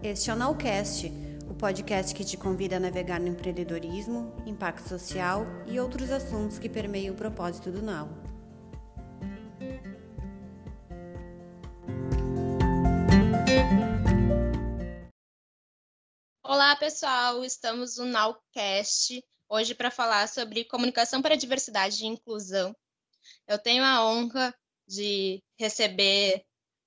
Este é o Nowcast, o podcast que te convida a navegar no empreendedorismo, impacto social e outros assuntos que permeiam o propósito do Now. Olá, pessoal! Estamos no Nowcast hoje para falar sobre comunicação para diversidade e inclusão. Eu tenho a honra de receber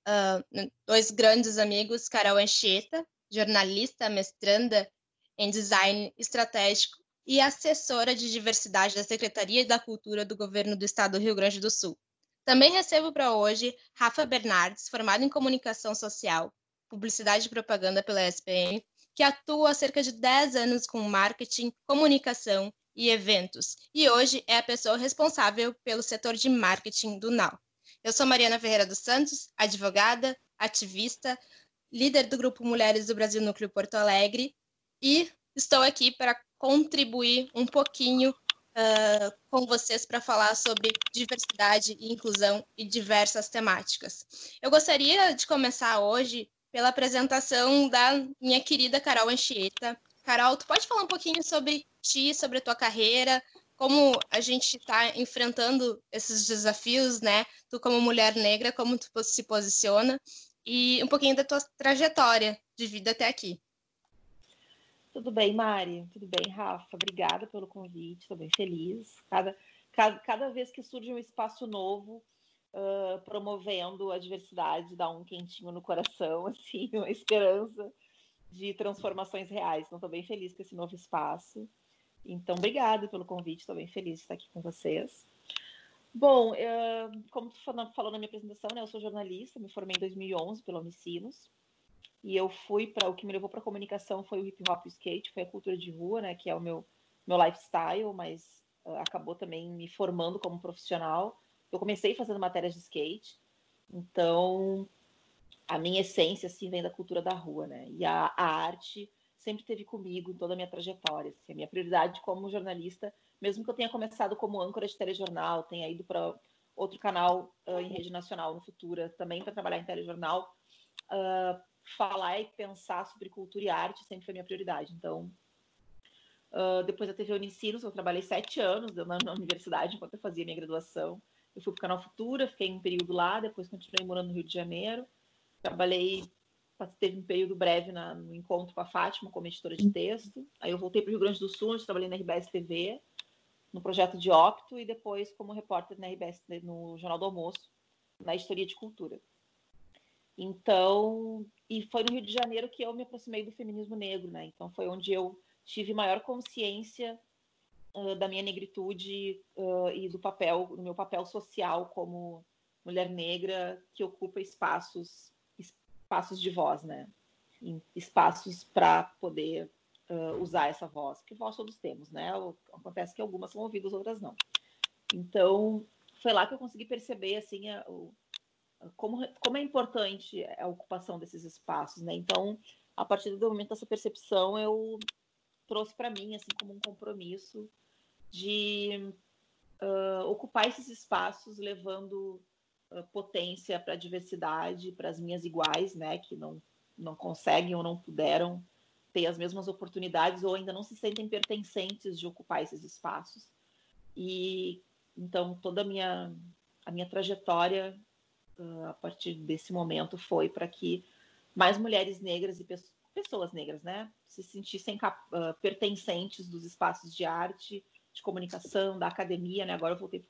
uh, dois grandes amigos, Carol Anchieta, jornalista, mestranda em design estratégico e assessora de diversidade da Secretaria da Cultura do Governo do Estado do Rio Grande do Sul. Também recebo para hoje Rafa Bernardes, formado em comunicação social, publicidade e propaganda pela SPM, que atua há cerca de 10 anos com marketing, comunicação e eventos, e hoje é a pessoa responsável pelo setor de marketing do NAU. Eu sou Mariana Ferreira dos Santos, advogada, ativista, líder do Grupo Mulheres do Brasil Núcleo Porto Alegre e estou aqui para contribuir um pouquinho uh, com vocês para falar sobre diversidade e inclusão e diversas temáticas. Eu gostaria de começar hoje pela apresentação da minha querida Carol Anchieta. Carol, tu pode falar um pouquinho sobre ti, sobre a tua carreira, como a gente está enfrentando esses desafios, né? Tu como mulher negra, como tu se posiciona e um pouquinho da tua trajetória de vida até aqui. Tudo bem, Mari? Tudo bem, Rafa? Obrigada pelo convite, estou bem feliz. Cada, cada, cada vez que surge um espaço novo, uh, promovendo a diversidade, dá um quentinho no coração, assim, uma esperança de transformações reais. Então, estou bem feliz com esse novo espaço. Então, obrigada pelo convite, estou bem feliz de estar aqui com vocês. Bom, eu, como tu falou na minha apresentação, né, eu sou jornalista, me formei em 2011 pela Unicinos, e eu fui para o que me levou para a comunicação foi o hip hop e o skate, foi a cultura de rua, né, que é o meu meu lifestyle, mas uh, acabou também me formando como profissional. Eu comecei fazendo matérias de skate, então a minha essência assim vem da cultura da rua, né? E a, a arte sempre teve comigo em toda a minha trajetória. Assim, a minha prioridade como jornalista, mesmo que eu tenha começado como âncora de telejornal, tenha ido para outro canal uh, em rede nacional no Futura, também para trabalhar em telejornal, uh, falar e pensar sobre cultura e arte sempre foi minha prioridade. Então, uh, depois da TV Unicinos, eu trabalhei sete anos na, na, universidade enquanto eu fazia minha graduação. Eu fui para o canal Futura, fiquei um período lá, depois continuei morando no Rio de Janeiro. Trabalhei teve um período breve na, no encontro com a Fátima, como editora de texto. Aí eu voltei para o Rio Grande do Sul, onde trabalhei na RBS TV, no projeto de Opto, e depois como repórter na RBS, no Jornal do Almoço, na editoria de cultura. Então, e foi no Rio de Janeiro que eu me aproximei do feminismo negro, né? Então foi onde eu tive maior consciência uh, da minha negritude uh, e do papel, do meu papel social como mulher negra que ocupa espaços espaços de voz, né? espaços para poder uh, usar essa voz, porque voz todos temos, né? Acontece que algumas são ouvidas, outras não. Então, foi lá que eu consegui perceber, assim, a, o, como, como é importante a ocupação desses espaços, né? Então, a partir do momento dessa percepção, eu trouxe para mim, assim, como um compromisso de uh, ocupar esses espaços, levando potência para a diversidade, para as minhas iguais, né, que não, não conseguem ou não puderam ter as mesmas oportunidades ou ainda não se sentem pertencentes de ocupar esses espaços. E então toda a minha a minha trajetória uh, a partir desse momento foi para que mais mulheres negras e pessoas negras, né, se sentissem uh, pertencentes dos espaços de arte, de comunicação, da academia, né? Agora eu voltei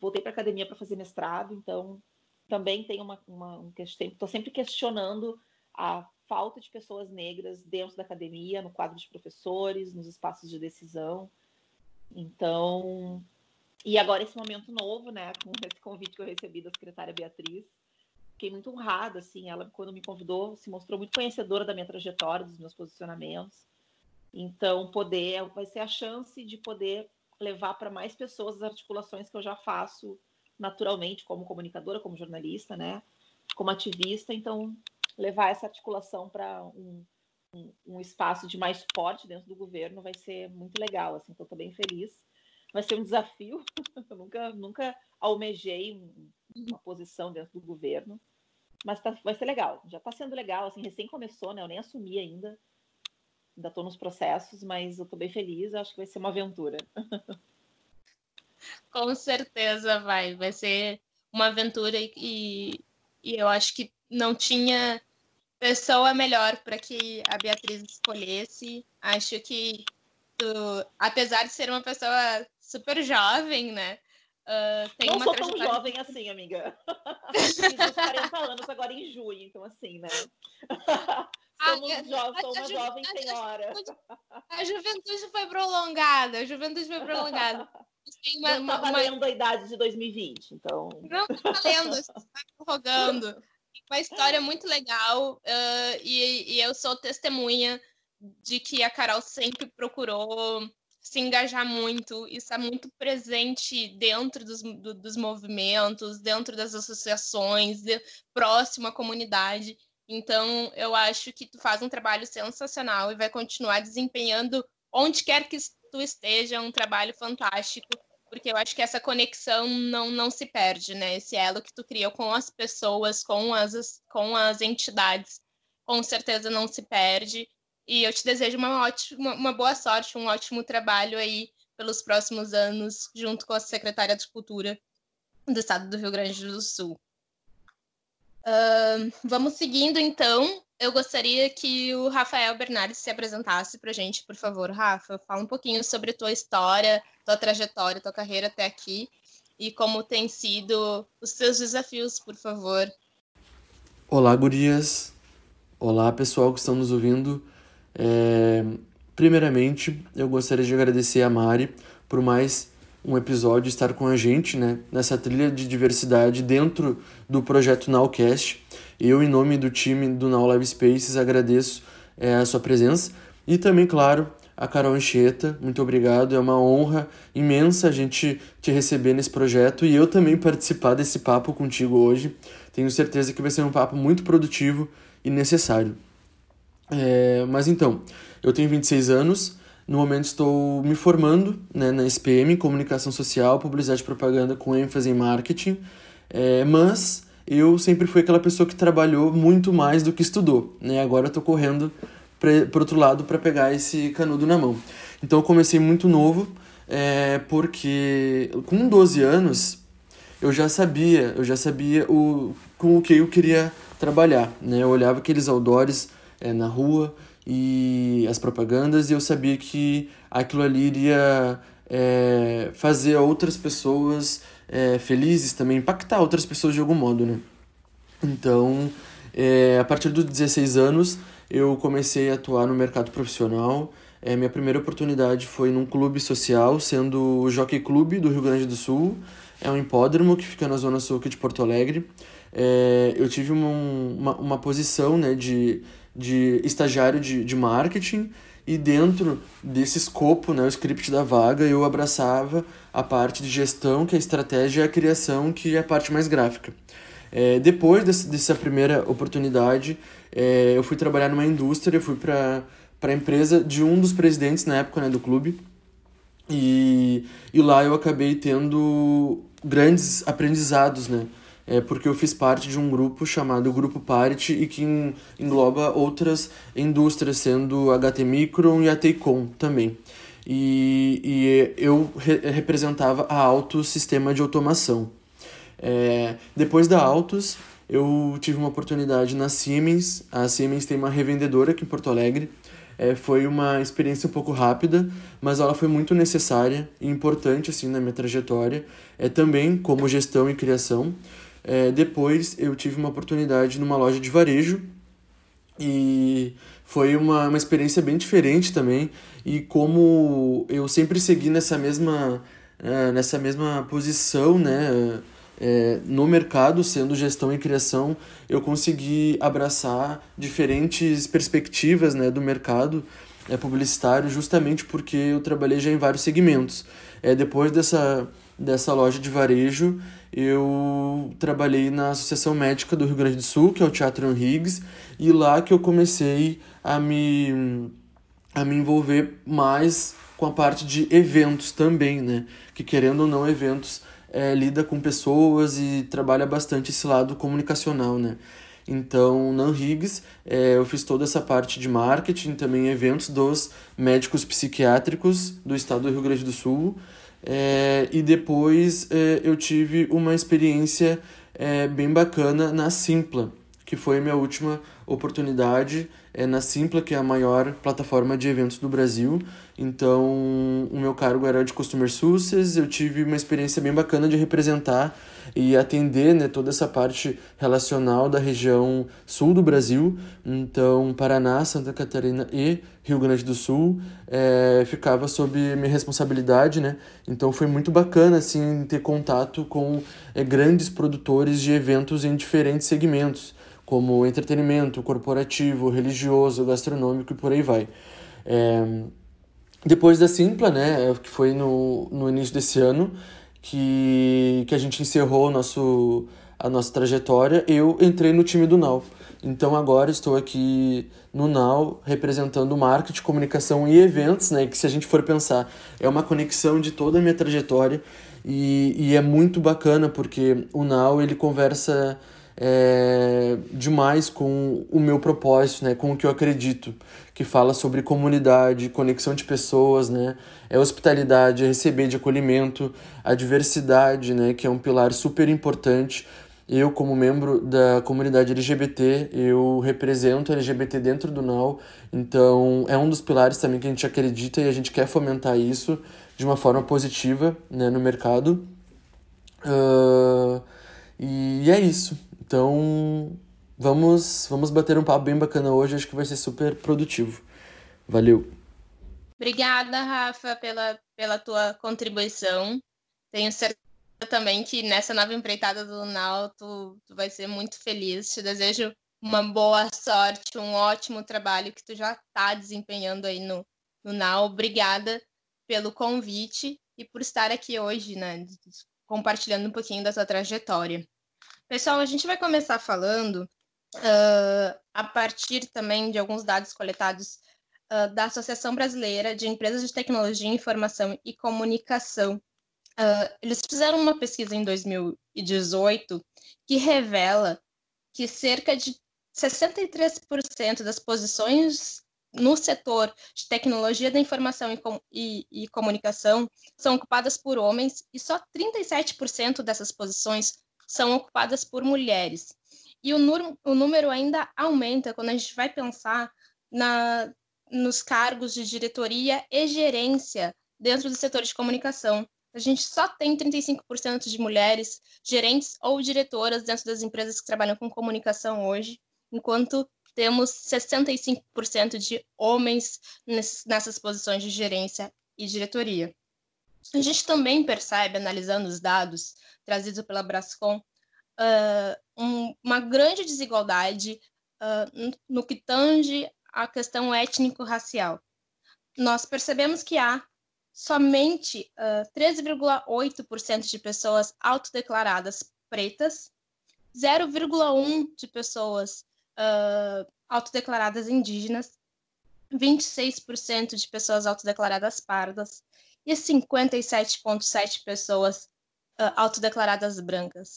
voltei para academia para fazer mestrado, então também tem uma, uma um estou sempre questionando a falta de pessoas negras dentro da academia, no quadro de professores, nos espaços de decisão. Então, e agora esse momento novo, né, com esse convite que eu recebi da secretária Beatriz, fiquei muito honrada, assim, ela quando me convidou se mostrou muito conhecedora da minha trajetória, dos meus posicionamentos. Então, poder vai ser a chance de poder levar para mais pessoas as articulações que eu já faço naturalmente como comunicadora, como jornalista, né? Como ativista, então levar essa articulação para um, um, um, espaço de mais suporte dentro do governo vai ser muito legal, assim. Então, estou bem feliz. Vai ser um desafio. eu nunca, nunca almejei uma posição dentro do governo, mas tá, vai ser legal. Já está sendo legal, assim, recém começou, né? Eu nem assumi ainda. Ainda estou nos processos, mas eu estou bem feliz. Acho que vai ser uma aventura. Com certeza vai. Vai ser uma aventura e, e eu acho que não tinha pessoa melhor para que a Beatriz escolhesse. Acho que tu, apesar de ser uma pessoa super jovem, né? Uh, tem não uma sou tão jovem assim, amiga. Fiz uns 40 anos agora em junho, então assim, né? Somos ah, jo sou uma jovem a senhora. A juventude foi prolongada, a juventude foi prolongada. Tem uma, não tá valendo uma... a idade de 2020, então... Não tá valendo, está prorrogando. Uma história muito legal uh, e, e eu sou testemunha de que a Carol sempre procurou se engajar muito e estar muito presente dentro dos, do, dos movimentos, dentro das associações, de, próximo à comunidade. Então, eu acho que tu faz um trabalho sensacional e vai continuar desempenhando onde quer que tu esteja, um trabalho fantástico, porque eu acho que essa conexão não, não se perde, né? Esse elo que tu criou com as pessoas, com as, com as entidades, com certeza não se perde. E eu te desejo uma ótima, uma boa sorte, um ótimo trabalho aí pelos próximos anos, junto com a secretária de Cultura do Estado do Rio Grande do Sul. Vamos seguindo, então. Eu gostaria que o Rafael Bernardes se apresentasse para a gente, por favor. Rafa, fala um pouquinho sobre tua história, tua trajetória, tua carreira até aqui e como tem sido os seus desafios, por favor. Olá, gurias. Olá, pessoal que estão nos ouvindo. É, primeiramente, eu gostaria de agradecer a Mari por mais um episódio estar com a gente né, nessa trilha de diversidade dentro do projeto Nowcast. Eu, em nome do time do Now Live Spaces, agradeço é, a sua presença e também, claro, a Carol Anchieta, muito obrigado. É uma honra imensa a gente te receber nesse projeto e eu também participar desse papo contigo hoje. Tenho certeza que vai ser um papo muito produtivo e necessário. É, mas então, eu tenho 26 anos, no momento estou me formando né, na SPM, Comunicação Social, Publicidade e Propaganda com ênfase em marketing, é, mas eu sempre fui aquela pessoa que trabalhou muito mais do que estudou. Né? Agora estou correndo para outro lado para pegar esse canudo na mão. Então eu comecei muito novo, é, porque com 12 anos eu já sabia, eu já sabia o, com o que eu queria trabalhar. Né? Eu olhava aqueles outdoors é, na rua e as propagandas e eu sabia que aquilo ali iria é, fazer outras pessoas é, felizes também, impactar outras pessoas de algum modo, né? Então, é, a partir dos 16 anos, eu comecei a atuar no mercado profissional. É, minha primeira oportunidade foi num clube social, sendo o Jockey Clube do Rio Grande do Sul. É um hipódromo que fica na zona sul aqui de Porto Alegre. É, eu tive uma, uma, uma posição né, de de estagiário de, de marketing e dentro desse escopo, né, o script da vaga, eu abraçava a parte de gestão, que é a estratégia, e a criação, que é a parte mais gráfica. É, depois desse, dessa primeira oportunidade, é, eu fui trabalhar numa indústria, eu fui para a empresa de um dos presidentes na época né, do clube, e, e lá eu acabei tendo grandes aprendizados, né? É porque eu fiz parte de um grupo chamado Grupo Parity e que engloba outras indústrias, sendo a HT Micron e a Teicom também. E, e eu re representava a Autos Sistema de Automação. É, depois da Autos, eu tive uma oportunidade na Siemens. A Siemens tem uma revendedora aqui em Porto Alegre. É, foi uma experiência um pouco rápida, mas ela foi muito necessária e importante assim na minha trajetória, é também como gestão e criação. É, depois eu tive uma oportunidade numa loja de varejo e foi uma, uma experiência bem diferente também. E como eu sempre segui nessa mesma, é, nessa mesma posição, né? É, no mercado, sendo gestão e criação, eu consegui abraçar diferentes perspectivas né, do mercado é, publicitário, justamente porque eu trabalhei já em vários segmentos. É, depois dessa, dessa loja de varejo, eu trabalhei na Associação Médica do Rio Grande do Sul, que é o Teatro Higgs, e lá que eu comecei a me, a me envolver mais com a parte de eventos também, né? Que querendo ou não, eventos é, lida com pessoas e trabalha bastante esse lado comunicacional, né? Então, na Higgs, é, eu fiz toda essa parte de marketing, também eventos dos médicos psiquiátricos do estado do Rio Grande do Sul. É, e depois é, eu tive uma experiência é, bem bacana na Simpla, que foi a minha última oportunidade é, na Simpla, que é a maior plataforma de eventos do Brasil. Então, o meu cargo era de Customer Success, eu tive uma experiência bem bacana de representar e atender né, toda essa parte relacional da região sul do Brasil. Então, Paraná, Santa Catarina e Rio Grande do Sul é, ficava sob minha responsabilidade, né? Então, foi muito bacana, assim, ter contato com é, grandes produtores de eventos em diferentes segmentos como entretenimento, corporativo, religioso, gastronômico e por aí vai. É, depois da Simpla, né, que foi no, no início desse ano, que, que a gente encerrou nosso, a nossa trajetória, eu entrei no time do Now. Então agora estou aqui no Now representando marketing, comunicação e eventos, né? Que se a gente for pensar, é uma conexão de toda a minha trajetória e, e é muito bacana porque o Now ele conversa é, demais com o meu propósito, né, com o que eu acredito, que fala sobre comunidade, conexão de pessoas, né, é hospitalidade, é receber de acolhimento, a diversidade, né, que é um pilar super importante. Eu, como membro da comunidade LGBT, eu represento LGBT dentro do NAU, então é um dos pilares também que a gente acredita e a gente quer fomentar isso de uma forma positiva né, no mercado. Uh, e é isso. Então, vamos, vamos bater um papo bem bacana hoje, acho que vai ser super produtivo. Valeu. Obrigada, Rafa, pela, pela tua contribuição. Tenho certeza também que nessa nova empreitada do Nau tu, tu vai ser muito feliz. Te desejo uma boa sorte, um ótimo trabalho que tu já está desempenhando aí no, no Nau. Obrigada pelo convite e por estar aqui hoje, né, compartilhando um pouquinho da tua trajetória. Pessoal, a gente vai começar falando uh, a partir também de alguns dados coletados uh, da Associação Brasileira de Empresas de Tecnologia, Informação e Comunicação. Uh, eles fizeram uma pesquisa em 2018 que revela que cerca de 63% das posições no setor de tecnologia da informação e, com, e, e, comunicação são ocupadas por homens e só 37% dessas posições são ocupadas por mulheres. E o, o número ainda aumenta quando a gente vai pensar na, nos cargos de diretoria e gerência dentro do setor de comunicação. A gente só tem 35% de mulheres gerentes ou diretoras dentro das empresas que trabalham com comunicação hoje, enquanto temos 65% de homens nessas posições de gerência e diretoria. A gente também percebe, analisando os dados trazidos pela Brascom, uh, um, uma grande desigualdade uh, no que tange à questão étnico-racial. Nós percebemos que há somente uh, 13,8% de pessoas autodeclaradas pretas, 0,1% de pessoas uh, autodeclaradas indígenas, 26% de pessoas autodeclaradas pardas, e 57,7 pessoas uh, autodeclaradas brancas.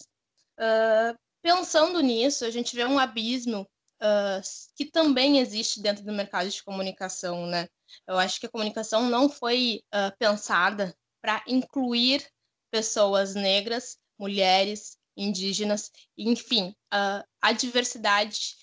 Uh, pensando nisso, a gente vê um abismo uh, que também existe dentro do mercado de comunicação, né? Eu acho que a comunicação não foi uh, pensada para incluir pessoas negras, mulheres, indígenas, enfim, a diversidade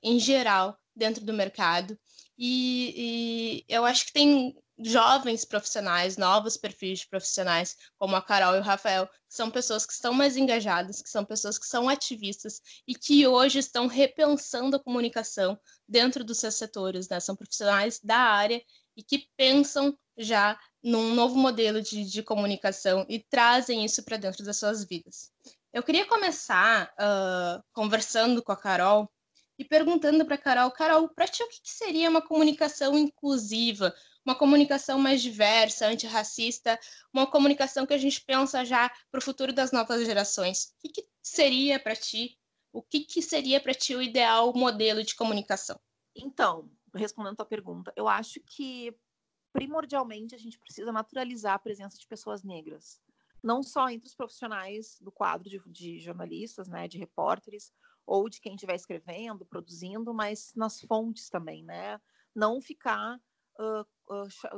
em geral dentro do mercado. E, e, eu acho que tem jovens profissionais, novos perfis de profissionais, como a Carol e o Rafael, que são pessoas que estão mais engajadas, que são pessoas que são ativistas e que hoje estão repensando a comunicação dentro dos seus setores, né? São profissionais da área e que pensam já num novo modelo de, de comunicação e trazem isso para dentro das suas vidas. Eu queria começar uh, conversando com a Carol e perguntando para a Carol, Carol, para ti o que seria uma comunicação inclusiva? Uma comunicação mais diversa, antirracista, uma comunicação que a gente pensa já para o futuro das novas gerações. O que, que seria para ti? O que, que seria para ti o ideal modelo de comunicação? Então, respondendo a tua pergunta, eu acho que primordialmente a gente precisa naturalizar a presença de pessoas negras, não só entre os profissionais do quadro de, de jornalistas, né, de repórteres, ou de quem estiver escrevendo, produzindo, mas nas fontes também, né? Não ficar, uh,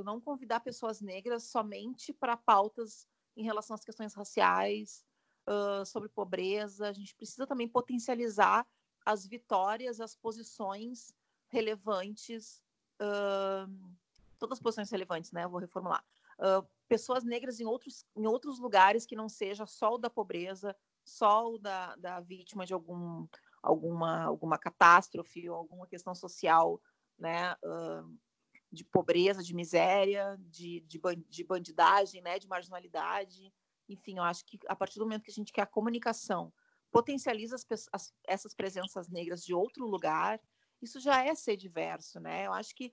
não convidar pessoas negras somente para pautas em relação às questões raciais, uh, sobre pobreza. A gente precisa também potencializar as vitórias, as posições relevantes, todas as posições relevantes, né? Vou reformular. pessoas negras em outros, em outros lugares que não seja só o da pobreza, só o da, da vítima de algum, alguma, alguma catástrofe ou alguma questão social, né? Uh, de pobreza, de miséria, de, de, de bandidagem, né? De marginalidade. Enfim, eu acho que a partir do momento que a gente quer a comunicação potencializa as, as, essas presenças negras de outro lugar, isso já é ser diverso, né? Eu acho que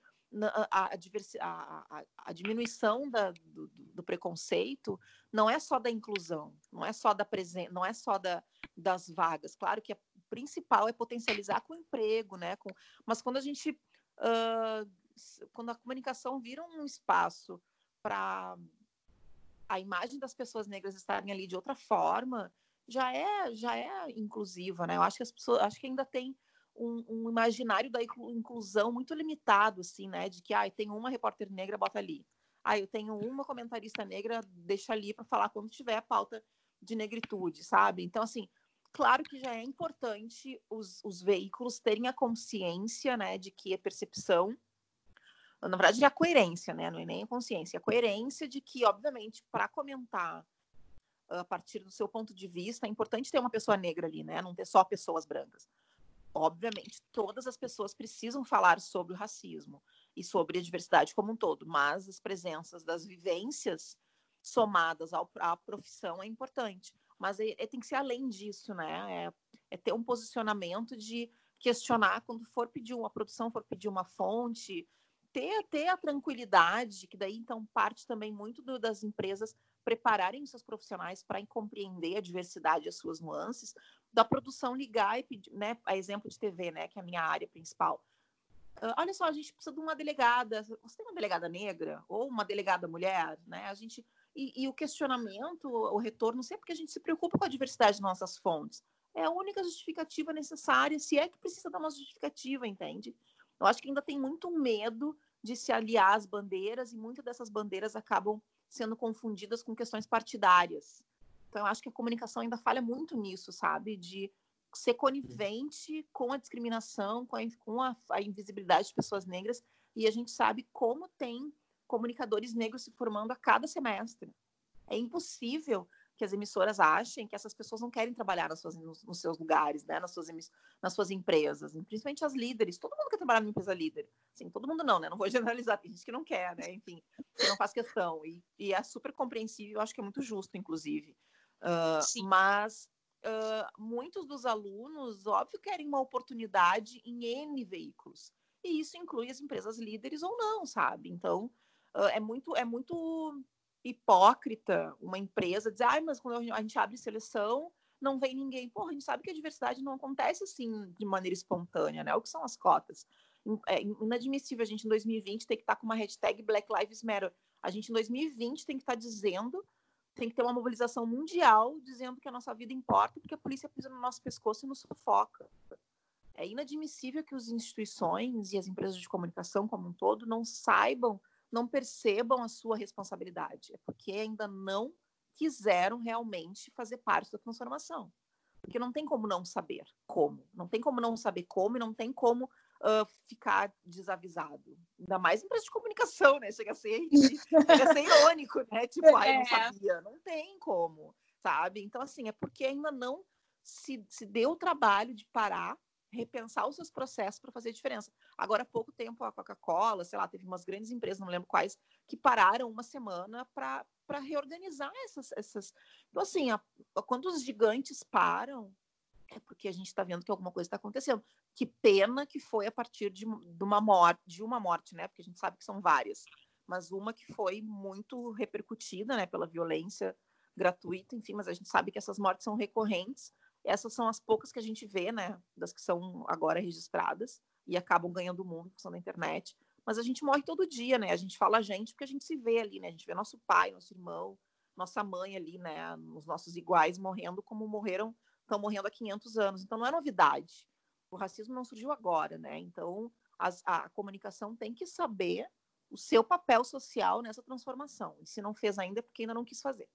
a, a, a, diminuição da, do, do, preconceito não é só da inclusão, não é só da presença, não é só da, das vagas. Claro que o principal é potencializar com o emprego, né? Com, mas quando a gente uh, quando a comunicação vira um espaço para a imagem das pessoas negras estarem ali de outra forma, já é já é inclusiva, né? Eu acho que as pessoas acho que ainda tem um, um, imaginário da inclusão muito limitado, assim, né? De que, ah, tem uma repórter negra, bota ali. Ah, eu tenho uma comentarista negra, deixa ali para falar quando tiver a pauta de negritude, sabe? Então, assim, claro que já é importante os, os veículos terem a consciência, né, de que a percepção, na verdade, a coerência, né? Não é nem a consciência, é a coerência de que, obviamente, para comentar a partir do seu ponto de vista, é importante ter uma pessoa negra ali, né? Não ter só pessoas brancas obviamente, todas as pessoas precisam falar sobre o racismo e sobre a diversidade como um todo, mas as presenças das vivências somadas ao, à profissão é importante. Mas é, é, tem que ser além disso, né? É, é, ter um posicionamento de questionar quando for pedir uma produção, for pedir uma fonte, ter, ter a tranquilidade, que daí então parte também muito do, das empresas prepararem seus profissionais para compreender a diversidade e as suas nuances, da produção ligar e pedir, né, a exemplo de TV, né, que é a minha área principal. Uh, olha só, a gente precisa de uma delegada. Você tem uma delegada negra ou uma delegada mulher, né? A gente e, e o questionamento, o retorno, sempre que a gente se preocupa com a diversidade de nossas fontes, é a única justificativa necessária, se é que precisa dar uma justificativa, entende? Eu acho que ainda tem muito medo de se aliar às bandeiras e muitas dessas bandeiras acabam sendo confundidas com questões partidárias. Então, eu acho que a comunicação ainda falha muito nisso, sabe? De ser conivente com a discriminação, com a, com a, a invisibilidade de pessoas negras. E a gente sabe como tem comunicadores negros se formando a cada semestre. É impossível que as emissoras achem que essas pessoas não querem trabalhar nas suas, nos, nos seus lugares, né? nas, suas, nas suas empresas, principalmente as líderes. Todo mundo quer trabalhar numa empresa líder. Sim, todo mundo não, né? Não vou generalizar, tem gente que não quer, né? Enfim, que não faz questão. E, e é super compreensível, acho que é muito justo, inclusive. Uh, mas uh, muitos dos alunos, óbvio, querem uma oportunidade em N veículos. E isso inclui as empresas líderes ou não, sabe? Então, uh, é muito é muito hipócrita uma empresa dizer, ah, mas quando a gente abre seleção, não vem ninguém. Porra, a gente sabe que a diversidade não acontece assim de maneira espontânea, né? O que são as cotas? É inadmissível a gente em 2020 ter que estar com uma hashtag Black Lives Matter. A gente em 2020 tem que estar dizendo tem que ter uma mobilização mundial dizendo que a nossa vida importa porque a polícia pisa no nosso pescoço e nos sufoca. É inadmissível que as instituições e as empresas de comunicação como um todo não saibam, não percebam a sua responsabilidade. É porque ainda não quiseram realmente fazer parte da transformação. Porque não tem como não saber como. Não tem como não saber como e não tem como uh, ficar desavisado. Ainda mais empresa de comunicação, né? Chega a ser, chega a ser irônico, né? Tipo, ah, eu não é. sabia. Não tem como, sabe? Então, assim, é porque ainda não se, se deu o trabalho de parar, repensar os seus processos para fazer diferença. Agora, há pouco tempo, a Coca-Cola, sei lá, teve umas grandes empresas, não lembro quais, que pararam uma semana para reorganizar essas, essas. Então, assim, a, quando os gigantes param, é porque a gente está vendo que alguma coisa está acontecendo. Que pena que foi a partir de, de, uma morte, de uma morte, né? Porque a gente sabe que são várias, mas uma que foi muito repercutida, né? Pela violência gratuita, enfim. Mas a gente sabe que essas mortes são recorrentes. Essas são as poucas que a gente vê, né? Das que são agora registradas e acabam ganhando o mundo, são na internet. Mas a gente morre todo dia, né? A gente fala a gente porque a gente se vê ali, né? A gente vê nosso pai, nosso irmão, nossa mãe ali, né? Os nossos iguais morrendo como morreram estão morrendo há 500 anos. Então, não é novidade. O racismo não surgiu agora, né? Então, as, a comunicação tem que saber o seu papel social nessa transformação. E se não fez ainda, é porque ainda não quis fazer.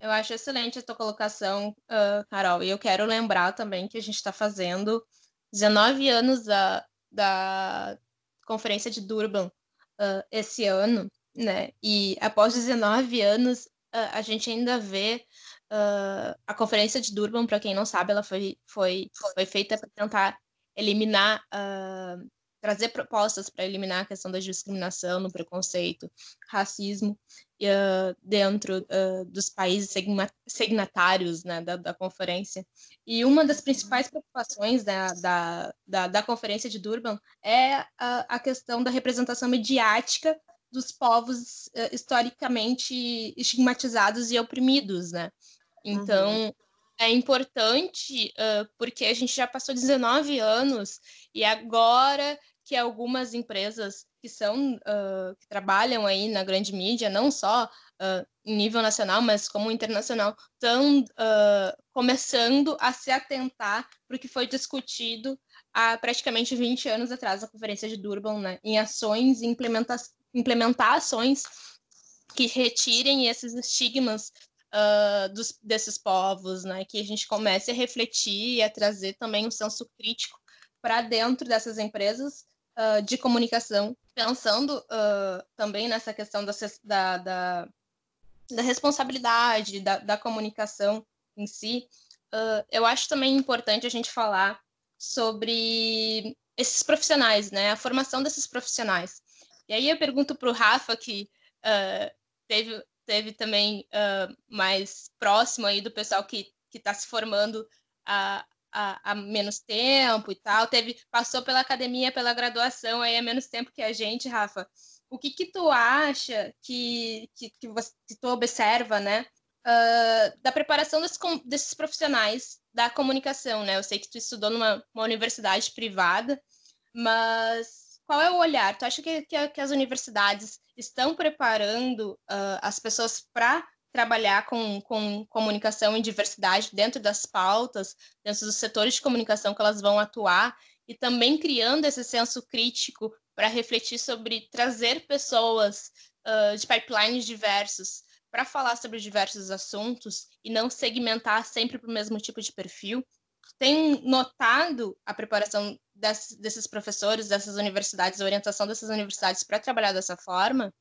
Eu acho excelente a tua colocação, uh, Carol. E eu quero lembrar também que a gente está fazendo 19 anos da, da Conferência de Durban uh, esse ano, né? E após 19 anos, uh, a gente ainda vê a Conferência de Durban, para quem não sabe, ela foi, foi, foi feita para tentar eliminar trazer propostas para eliminar a questão da discriminação, no preconceito, racismo uh, dentro uh, dos países signatários né, da, da, conferência. E uma das principais preocupações da, da, da, da conferência de Durban é a, a, questão da representação mediática dos povos uh, historicamente estigmatizados e oprimidos, né? Então, uhum é importante uh, porque a gente já passou 19 anos e agora que algumas empresas que são uh, que trabalham aí na grande mídia, não só uh, em nível nacional, mas como internacional, estão uh, começando a se atentar para o que foi discutido há praticamente 20 anos atrás na Conferência de Durban, né, em ações implementa implementar ações que retirem esses estigmas dos, desses povos, né, que a gente comece a refletir e a trazer também um senso crítico para dentro dessas empresas uh, de comunicação, pensando uh, também nessa questão da, da, da, da responsabilidade da, da, comunicação em si, uh, eu acho também importante a gente falar sobre esses profissionais, né? A formação desses profissionais. E aí eu pergunto para o Rafa, que teve, teve também mais próximo aí do pessoal que está se formando há, menos tempo e tal, teve, passou pela academia, pela graduação aí há menos tempo que a gente, Rafa. O que que tu acha que, que, que, você, que tu observa, né, uh, da preparação desses profissionais da comunicação, né? Eu sei que tu estudou numa universidade privada, mas qual é o olhar? Tu acha que, que, que as universidades estão preparando uh, as pessoas para trabalhar com, com comunicação e diversidade dentro das pautas, dentro dos setores de comunicação que elas vão atuar, e também criando esse senso crítico para refletir sobre trazer pessoas uh, de pipelines diversos para falar sobre diversos assuntos e não segmentar sempre para o mesmo tipo de perfil. Tem notado a preparação desses professores, dessas universidades, a orientação dessas universidades para trabalhar dessa forma?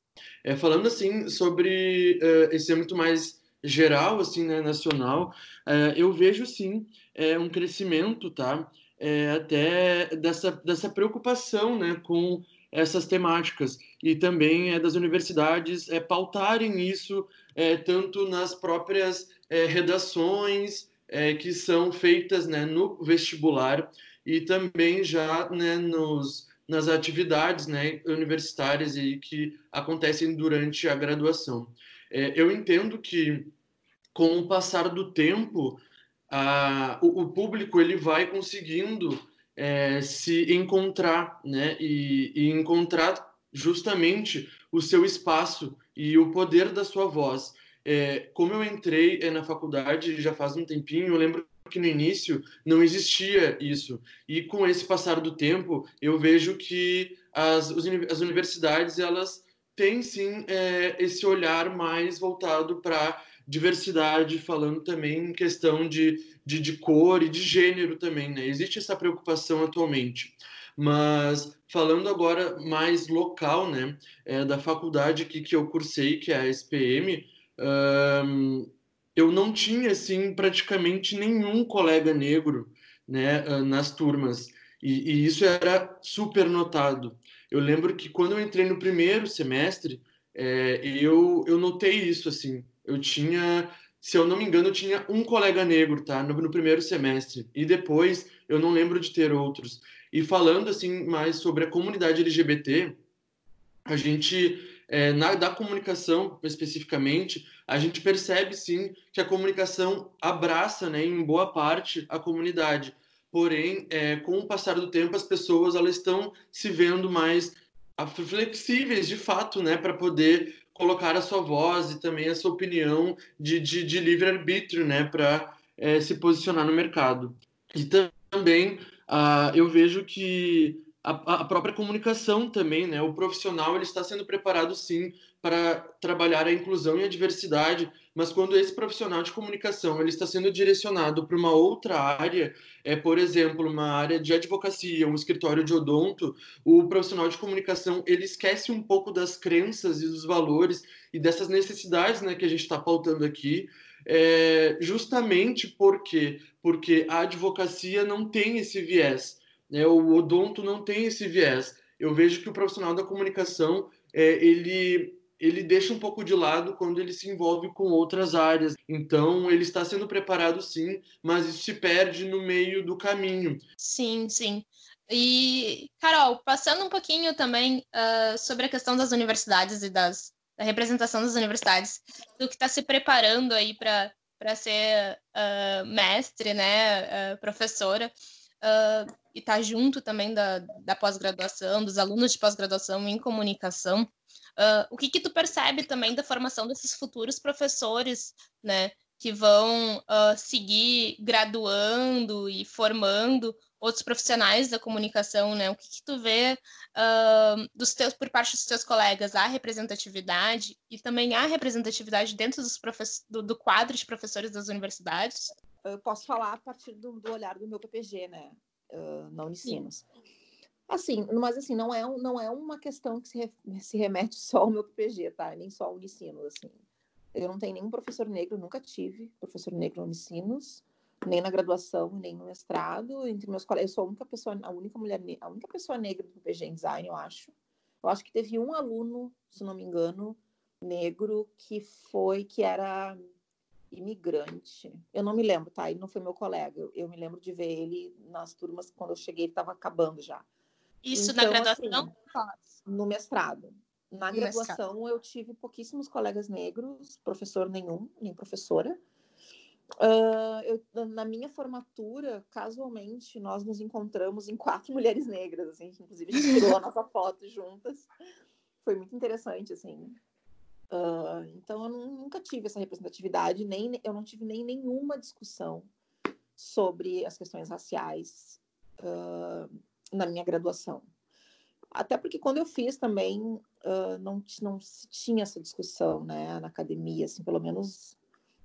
É, falando assim sobre uh, esse âmbito mais geral, assim, né, nacional, uh, eu vejo sim é, um crescimento, tá? É, até dessa, dessa preocupação, né, com essas temáticas e também é das universidades é, pautarem isso é, tanto nas próprias é, redações que são feitas né, no vestibular e também já né, nos nas atividades né, universitárias e que acontecem durante a graduação. É, eu entendo que, com o passar do tempo, a, o, o, público ele vai conseguindo é, se encontrar né, e, e encontrar justamente o seu espaço e o poder da sua voz. É, como eu entrei é, na faculdade já faz um tempinho, eu lembro que no início não existia isso. E com esse passar do tempo, eu vejo que as, as universidades elas têm sim é, esse olhar mais voltado para diversidade, falando também em questão de, de, de, cor e de gênero também, né? Existe essa preocupação atualmente. Mas falando agora mais local, né, é, da faculdade aqui que eu cursei, que é a SPM, um, eu não tinha assim praticamente nenhum colega negro né, ah, nas turmas e, e, isso era super notado. Eu lembro que quando eu entrei no primeiro semestre é, eu, eu notei isso assim. Eu tinha, se eu não me engano, eu tinha um colega negro, tá, no, no primeiro semestre e depois eu não lembro de ter outros. E falando assim mais sobre a comunidade LGBT, a gente é, na, da comunicação especificamente, a gente percebe sim que a comunicação abraça, né, em boa parte, a comunidade. Porém, é, com o passar do tempo, as pessoas elas estão se vendo mais flexíveis, de fato, né, para poder colocar a sua voz e também a sua opinião de, de, de livre-arbítrio, né, para é, se posicionar no mercado. E também uh, eu vejo que a, a, própria comunicação também, né? O profissional ele está sendo preparado sim para trabalhar a inclusão e a diversidade, mas quando esse profissional de comunicação ele está sendo direcionado para uma outra área, é por exemplo uma área de advocacia, um escritório de odonto, o profissional de comunicação ele esquece um pouco das crenças e dos valores e dessas necessidades, né, que a gente está pautando aqui, é, justamente porque porque a advocacia não tem esse viés né? O odonto não tem esse viés. Eu vejo que o profissional da comunicação é, ele ele deixa um pouco de lado quando ele se envolve com outras áreas. Então, ele está sendo preparado sim, mas isso se perde no meio do caminho. Sim, sim. E, Carol, passando um pouquinho também uh, sobre a questão das universidades e das, da representação das universidades, do que está se preparando aí para ser uh, mestre, né, uh, professora uh, e estar tá junto também da, da pós-graduação, dos alunos de pós-graduação em comunicação. Uh, o que que tu percebe também da formação desses futuros professores, né, que vão uh, seguir graduando e formando outros profissionais da comunicação, né? O que, que tu vê uh, dos teus, por parte dos teus colegas, a representatividade e também a representatividade dentro dos do, do quadro de professores das universidades? eu posso falar a partir do, do olhar do meu PPG, né? Uh, na Unicinos. Assim, mas assim, não é, não é uma questão que se, re, se remete só ao meu PPG, tá? Nem só ao Unicinos, assim. Eu não tenho nenhum professor negro, nunca tive professor negro no Unicinos, nem na graduação, nem no mestrado. Entre meus colegas, eu sou a única pessoa, a única mulher, a única pessoa negra do PPG em design, eu acho. Eu acho que teve um aluno, se não me engano, negro, que foi, que era imigrante. Eu não me lembro, tá? Ele não foi meu colega. Eu, eu me lembro de ver ele nas turmas quando eu cheguei, ele estava acabando já. Isso então, na graduação? Assim, no mestrado. Na no graduação, mestrado. eu tive pouquíssimos colegas negros, professor nenhum, nem professora. Uh, eu, na minha formatura, casualmente, nós nos encontramos em quatro mulheres negras, assim, inclusive a gente tirou a nossa foto juntas. Foi muito interessante, assim. Uh, então eu nunca tive essa representatividade, nem eu não tive nem nenhuma discussão sobre as questões raciais uh, na minha graduação. Até porque quando eu fiz também uh, não, não se tinha essa discussão né, na academia, assim, pelo menos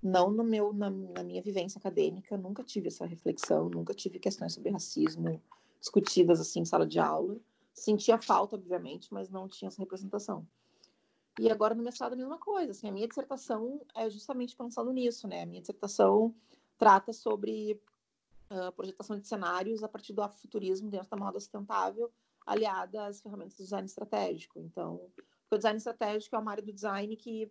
não no meu, na, na minha vivência acadêmica, nunca tive essa reflexão, nunca tive questões sobre racismo discutidas assim em sala de aula. Sentia falta, obviamente, mas não tinha essa representação. E agora no mestrado a mesma coisa. Assim, a minha dissertação é justamente pensando nisso, né? A minha dissertação trata sobre uh, projetação de cenários a partir do afrofuturismo dentro da moda sustentável, aliada às ferramentas do design estratégico. Então, o design estratégico é uma área do design que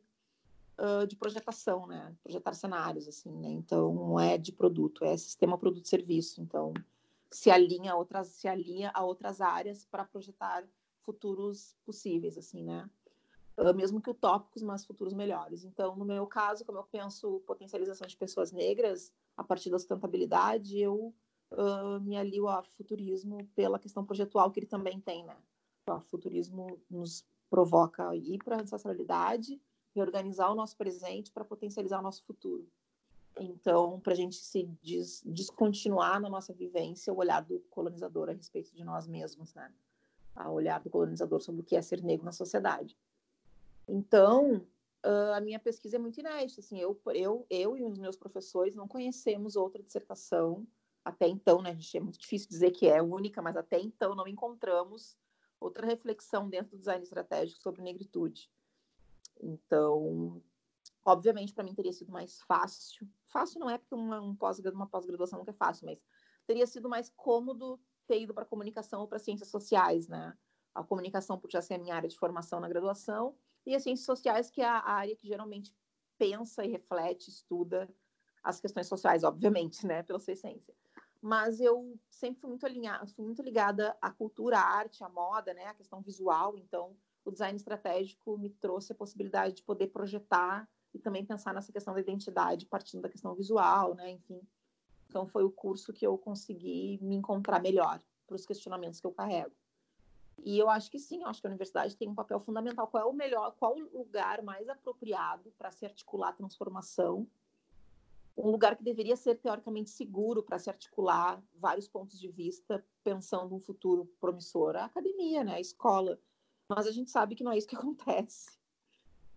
uh, de projetação, né? Projetar cenários, assim, né? Então, não é de produto, é sistema produto-serviço. Então, se alinha a outras, se alinha a outras áreas para projetar futuros possíveis, assim, né? Mesmo que utópicos, mas futuros melhores. Então, no meu caso, como eu penso potencialização de pessoas negras a partir da sustentabilidade, eu uh, me alio ao futurismo pela questão projetual que ele também tem, né? O futurismo nos provoca a ir para a ancestralidade, reorganizar o nosso presente para potencializar o nosso futuro. Então, para a gente se des descontinuar na nossa vivência o olhar do colonizador a respeito de nós mesmos, né? O olhar do colonizador sobre o que é ser negro na sociedade. Então, uh, a minha pesquisa é muito inédita. Assim, eu, eu, eu e os meus professores não conhecemos outra dissertação até então, né? Gente é muito difícil dizer que é única, mas até então não encontramos outra reflexão dentro do design estratégico sobre negritude. Então, obviamente, para mim teria sido mais fácil. Fácil não é porque uma, um pós, uma pós-graduação nunca é fácil, mas teria sido mais cômodo ter ido para comunicação ou para ciências sociais, né? A comunicação por já ser a minha área de formação na graduação e as ciências sociais, que é a área que geralmente pensa e reflete, estuda as questões sociais, obviamente, né, pela sua essência. Mas eu sempre fui muito alinhada, fui muito ligada à cultura, à arte, à moda, né, à questão visual. Então, o design estratégico me trouxe a possibilidade de poder projetar e também pensar nessa questão da identidade partindo da questão visual, né, enfim. Então, foi o curso que eu consegui me encontrar melhor para os questionamentos que eu carrego. E eu acho que sim, eu acho que a universidade tem um papel fundamental. Qual é o melhor, qual o lugar mais apropriado para se articular a transformação um lugar que deveria ser teoricamente seguro para se articular vários pontos de vista, pensando um futuro promissor, a academia, né, a escola. Mas a gente sabe que não é isso que acontece.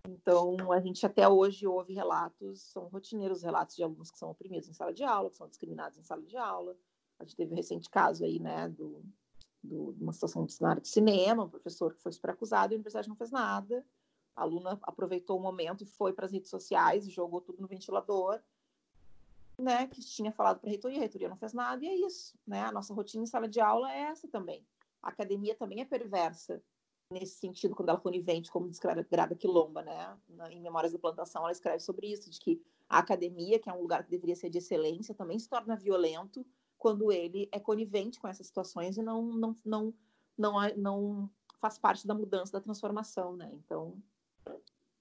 Então, a gente até hoje ouve relatos, são rotineiros relatos de alunos que são oprimidos em sala de aula, que são discriminados em sala de aula. A gente teve um recente caso aí, né, do, do, de uma situação na área de cinema, um professor que foi super acusado e a universidade não fez nada. A aluna aproveitou o momento e foi para as redes sociais e jogou tudo no ventilador né, que tinha falado para a reitoria, a reitoria não fez nada, e é isso, né? A nossa rotina em sala de aula é essa também. A academia também é perversa nesse sentido, quando ela conivente, como descreve Grada Quilomba, né? Em Memórias da Plantação, ela escreve sobre isso, de que a academia, que é um lugar que deveria ser de excelência, também se torna violento quando ele é conivente com essas situações e não, não, não, não, não faz parte da mudança, da transformação, né? Então,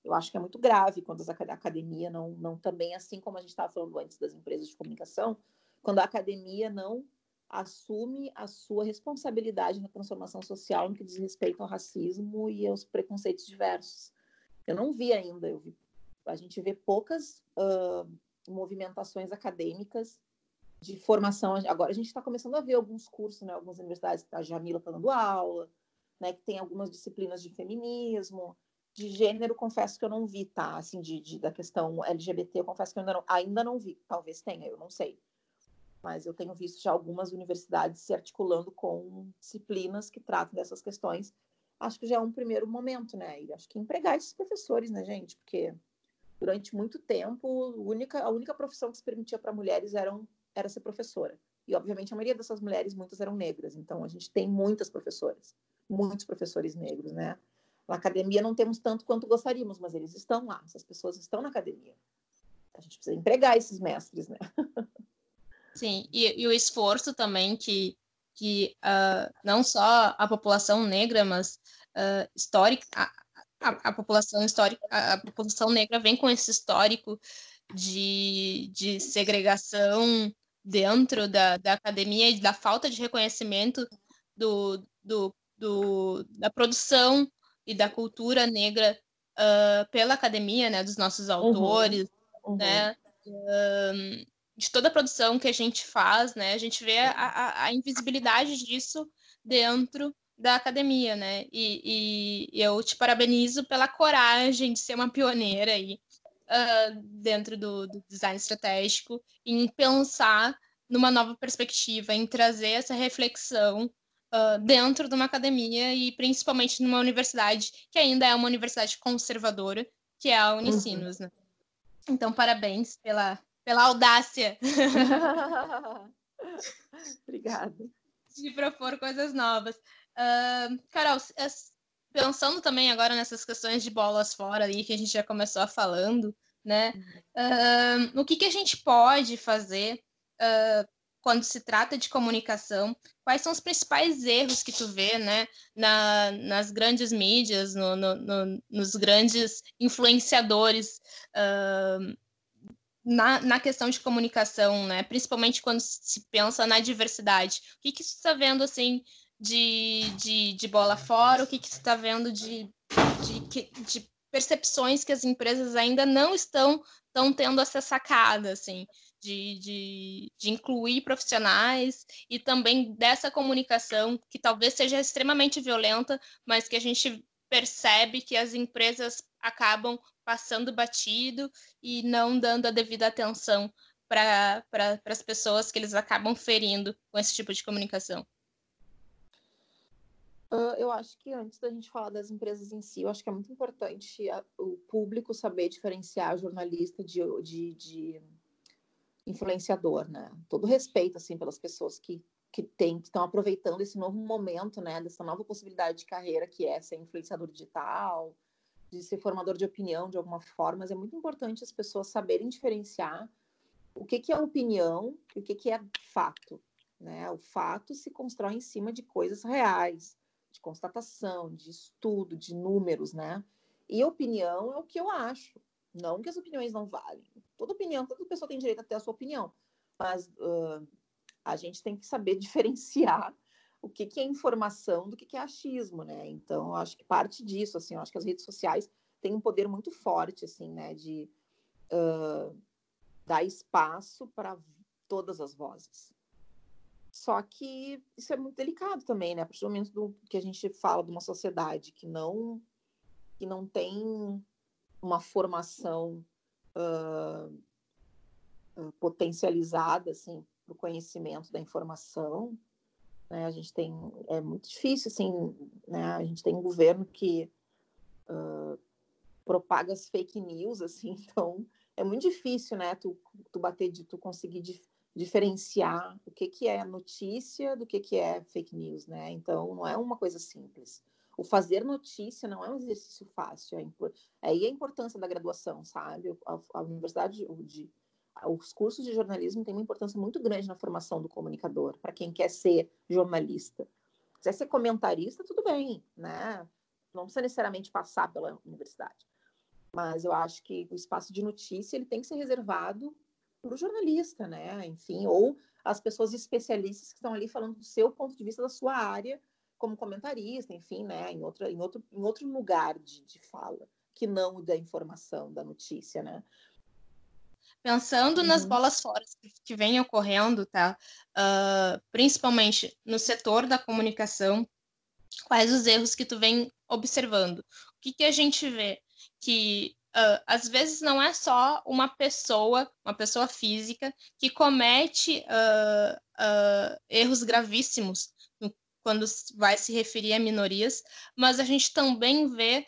eu acho que é muito grave quando a academia não, não também, assim como a gente estava falando antes das empresas de comunicação, quando a academia não assume a sua responsabilidade na transformação social no que diz respeito ao racismo e aos preconceitos diversos. Eu não vi ainda, eu vi, a gente vê poucas uh, movimentações acadêmicas de formação. Agora a gente está começando a ver alguns cursos, né, algumas universidades, a Jamila está dando aula, né, que tem algumas disciplinas de feminismo, de gênero, confesso que eu não vi, tá? Assim, de, de, da questão LGBT, eu confesso que eu ainda não, ainda não vi. Talvez tenha, eu não sei. Mas eu tenho visto já algumas universidades se articulando com disciplinas que tratam dessas questões. Acho que já é um primeiro momento, né? E acho que empregar esses professores, né, gente? Porque durante muito tempo, única, a única profissão que se permitia para mulheres eram, era ser professora. E, obviamente, a maioria dessas mulheres, muitas eram negras. Então, a gente tem muitas professoras, muitos professores negros, né? Na academia não temos tanto quanto gostaríamos, mas eles estão lá, essas pessoas estão na academia. A gente precisa empregar esses mestres, né? Sim, e, e o esforço também que, que uh, não só a população negra, mas uh, histórica, a, a, a, população histórica, a, a, população negra vem com esse histórico de, de segregação dentro da, da academia e da falta de reconhecimento do, do, do, da produção e da cultura negra uh, pela academia, né, dos nossos uhum. autores, uhum. né, uh, de toda a produção que a gente faz, né, a gente vê a, a, a invisibilidade disso dentro da academia, né, e, e, eu te parabenizo pela coragem de ser uma pioneira aí uh, dentro do, do design estratégico, em pensar numa nova perspectiva, em trazer essa reflexão uh, dentro de uma academia e principalmente numa universidade que ainda é uma universidade conservadora, que é a Unicinos, uhum. né? Então, parabéns pela, pela audácia. Obrigada. De propor coisas novas. Uh, Carol, pensando também agora nessas questões de bolas fora aí que a gente já começou falando, né? Uh, o que, que a gente pode fazer uh, quando se trata de comunicação, quais são os principais erros que tu vê, né, na, nas grandes mídias, no, no, no, nos grandes influenciadores uh, na, na questão de comunicação, né, principalmente quando se pensa na diversidade. O que que você está vendo, assim, de, de, de bola fora, o que que você está vendo de, de, de percepções que as empresas ainda não estão, estão tendo essa sacada, assim, de, de, de, incluir profissionais e também dessa comunicação que talvez seja extremamente violenta, mas que a gente percebe que as empresas acabam passando batido e não dando a devida atenção para pra, as pessoas que eles acabam ferindo com esse tipo de comunicação. Eu acho que antes da gente falar das empresas em si, eu acho que é muito importante a, o público saber diferenciar jornalista de, de, de influenciador, né? Todo respeito assim pelas pessoas que que tem que estão aproveitando esse novo momento, né, dessa nova possibilidade de carreira que é ser influenciador digital, de ser formador de opinião de alguma forma, mas é muito importante as pessoas saberem diferenciar o que que é opinião e o que que é fato, né? O fato se constrói em cima de coisas reais, de constatação, de estudo, de números, né? E opinião é o que eu acho, não que as opiniões não valem. Toda opinião, toda pessoa tem direito a ter a sua opinião, mas uh, a gente tem que saber diferenciar o que, que é informação do que, que é achismo, né? Então, eu acho que parte disso, assim, eu acho que as redes sociais têm um poder muito forte, assim, né? De uh, dar espaço para todas as vozes. Só que isso é muito delicado também, né? A partir do momento do, que a gente fala de uma sociedade que não que não tem uma formação uh, potencializada assim para o conhecimento da informação, né? A gente tem é muito difícil assim, né? A gente tem um governo que uh, propaga as fake news assim, então é muito difícil, né? Tu, tu bater de tu conseguir dif diferenciar o que que é notícia do que que é fake news, né? Então não é uma coisa simples. O fazer notícia não é um exercício fácil. É aí é a importância da graduação, sabe? A, a universidade de os cursos de jornalismo têm uma importância muito grande na formação do comunicador, para quem quer ser jornalista. Se quiser ser comentarista, tudo bem, né? Não precisa necessariamente passar pela universidade. Mas eu acho que o espaço de notícia ele tem que ser reservado para o jornalista, né? Enfim, ou as pessoas especialistas que estão ali falando do seu ponto de vista da sua área como comentarista, enfim, né? Em, outra, em, outro, em outro lugar de, de fala, que não da informação, da notícia, né? Pensando uhum. nas bolas fora que, que vem ocorrendo, tá? Uh, principalmente no setor da comunicação, quais os erros que tu vem observando? O que, que a gente vê? Que uh, às vezes não é só uma pessoa, uma pessoa física, que comete uh, uh, erros gravíssimos quando vai se referir a minorias, mas a gente também vê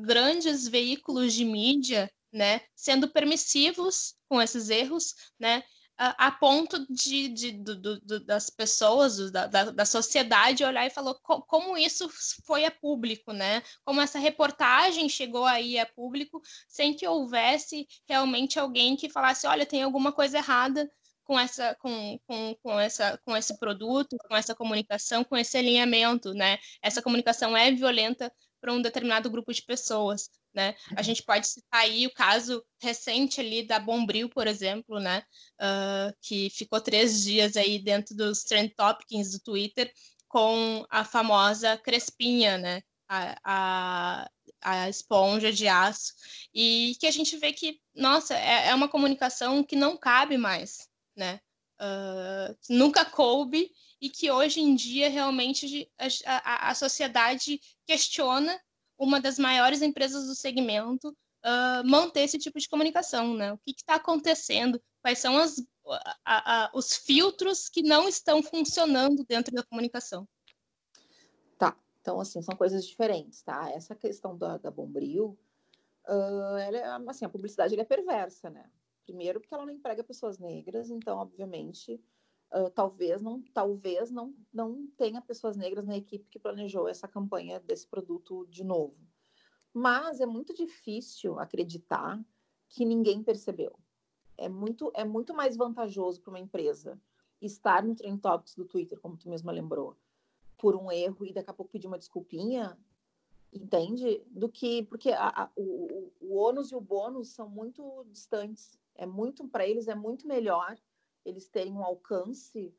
grandes veículos de mídia né, sendo permissivos com esses erros, né, a, ponto de, de do, das pessoas, da, da, da, sociedade olhar e falou co, como isso foi a público, né? Como essa reportagem chegou aí a público sem que houvesse realmente alguém que falasse, olha, tem alguma coisa errada com essa com, com, com essa com esse produto, com essa comunicação, com esse alinhamento, né? Essa comunicação é violenta para um determinado grupo de pessoas, né? A gente pode citar aí o caso recente ali da Bombril, por exemplo, né? Uh, que ficou três dias aí dentro dos trend topics do Twitter com a famosa Crespinha, né? A, a, a, esponja de aço, e que a gente vê que, nossa, é, é uma comunicação que não cabe mais, né? Uh, nunca coube e que hoje em dia realmente a, a, a sociedade questiona uma das maiores empresas do segmento uh, manter esse tipo de comunicação, né? O que está acontecendo? Quais são as, a, a, os filtros que não estão funcionando dentro da comunicação? Tá, então assim, são coisas diferentes, tá? Essa questão da, da Bombril, uh, ela é, assim, a publicidade é perversa, né? Primeiro porque ela não emprega pessoas negras, então, obviamente, talvez não talvez não, não tenha pessoas negras na equipe que planejou essa campanha desse produto de novo. Mas é muito difícil acreditar que ninguém percebeu. É muito, é muito mais vantajoso para uma empresa estar no Trend Topics do Twitter, como tu mesma lembrou, por um erro e daqui a pouco pedir uma desculpinha, entende? Do que porque a, a, o, o ônus e o bônus são muito distantes. É muito para eles é muito melhor eles terem um alcance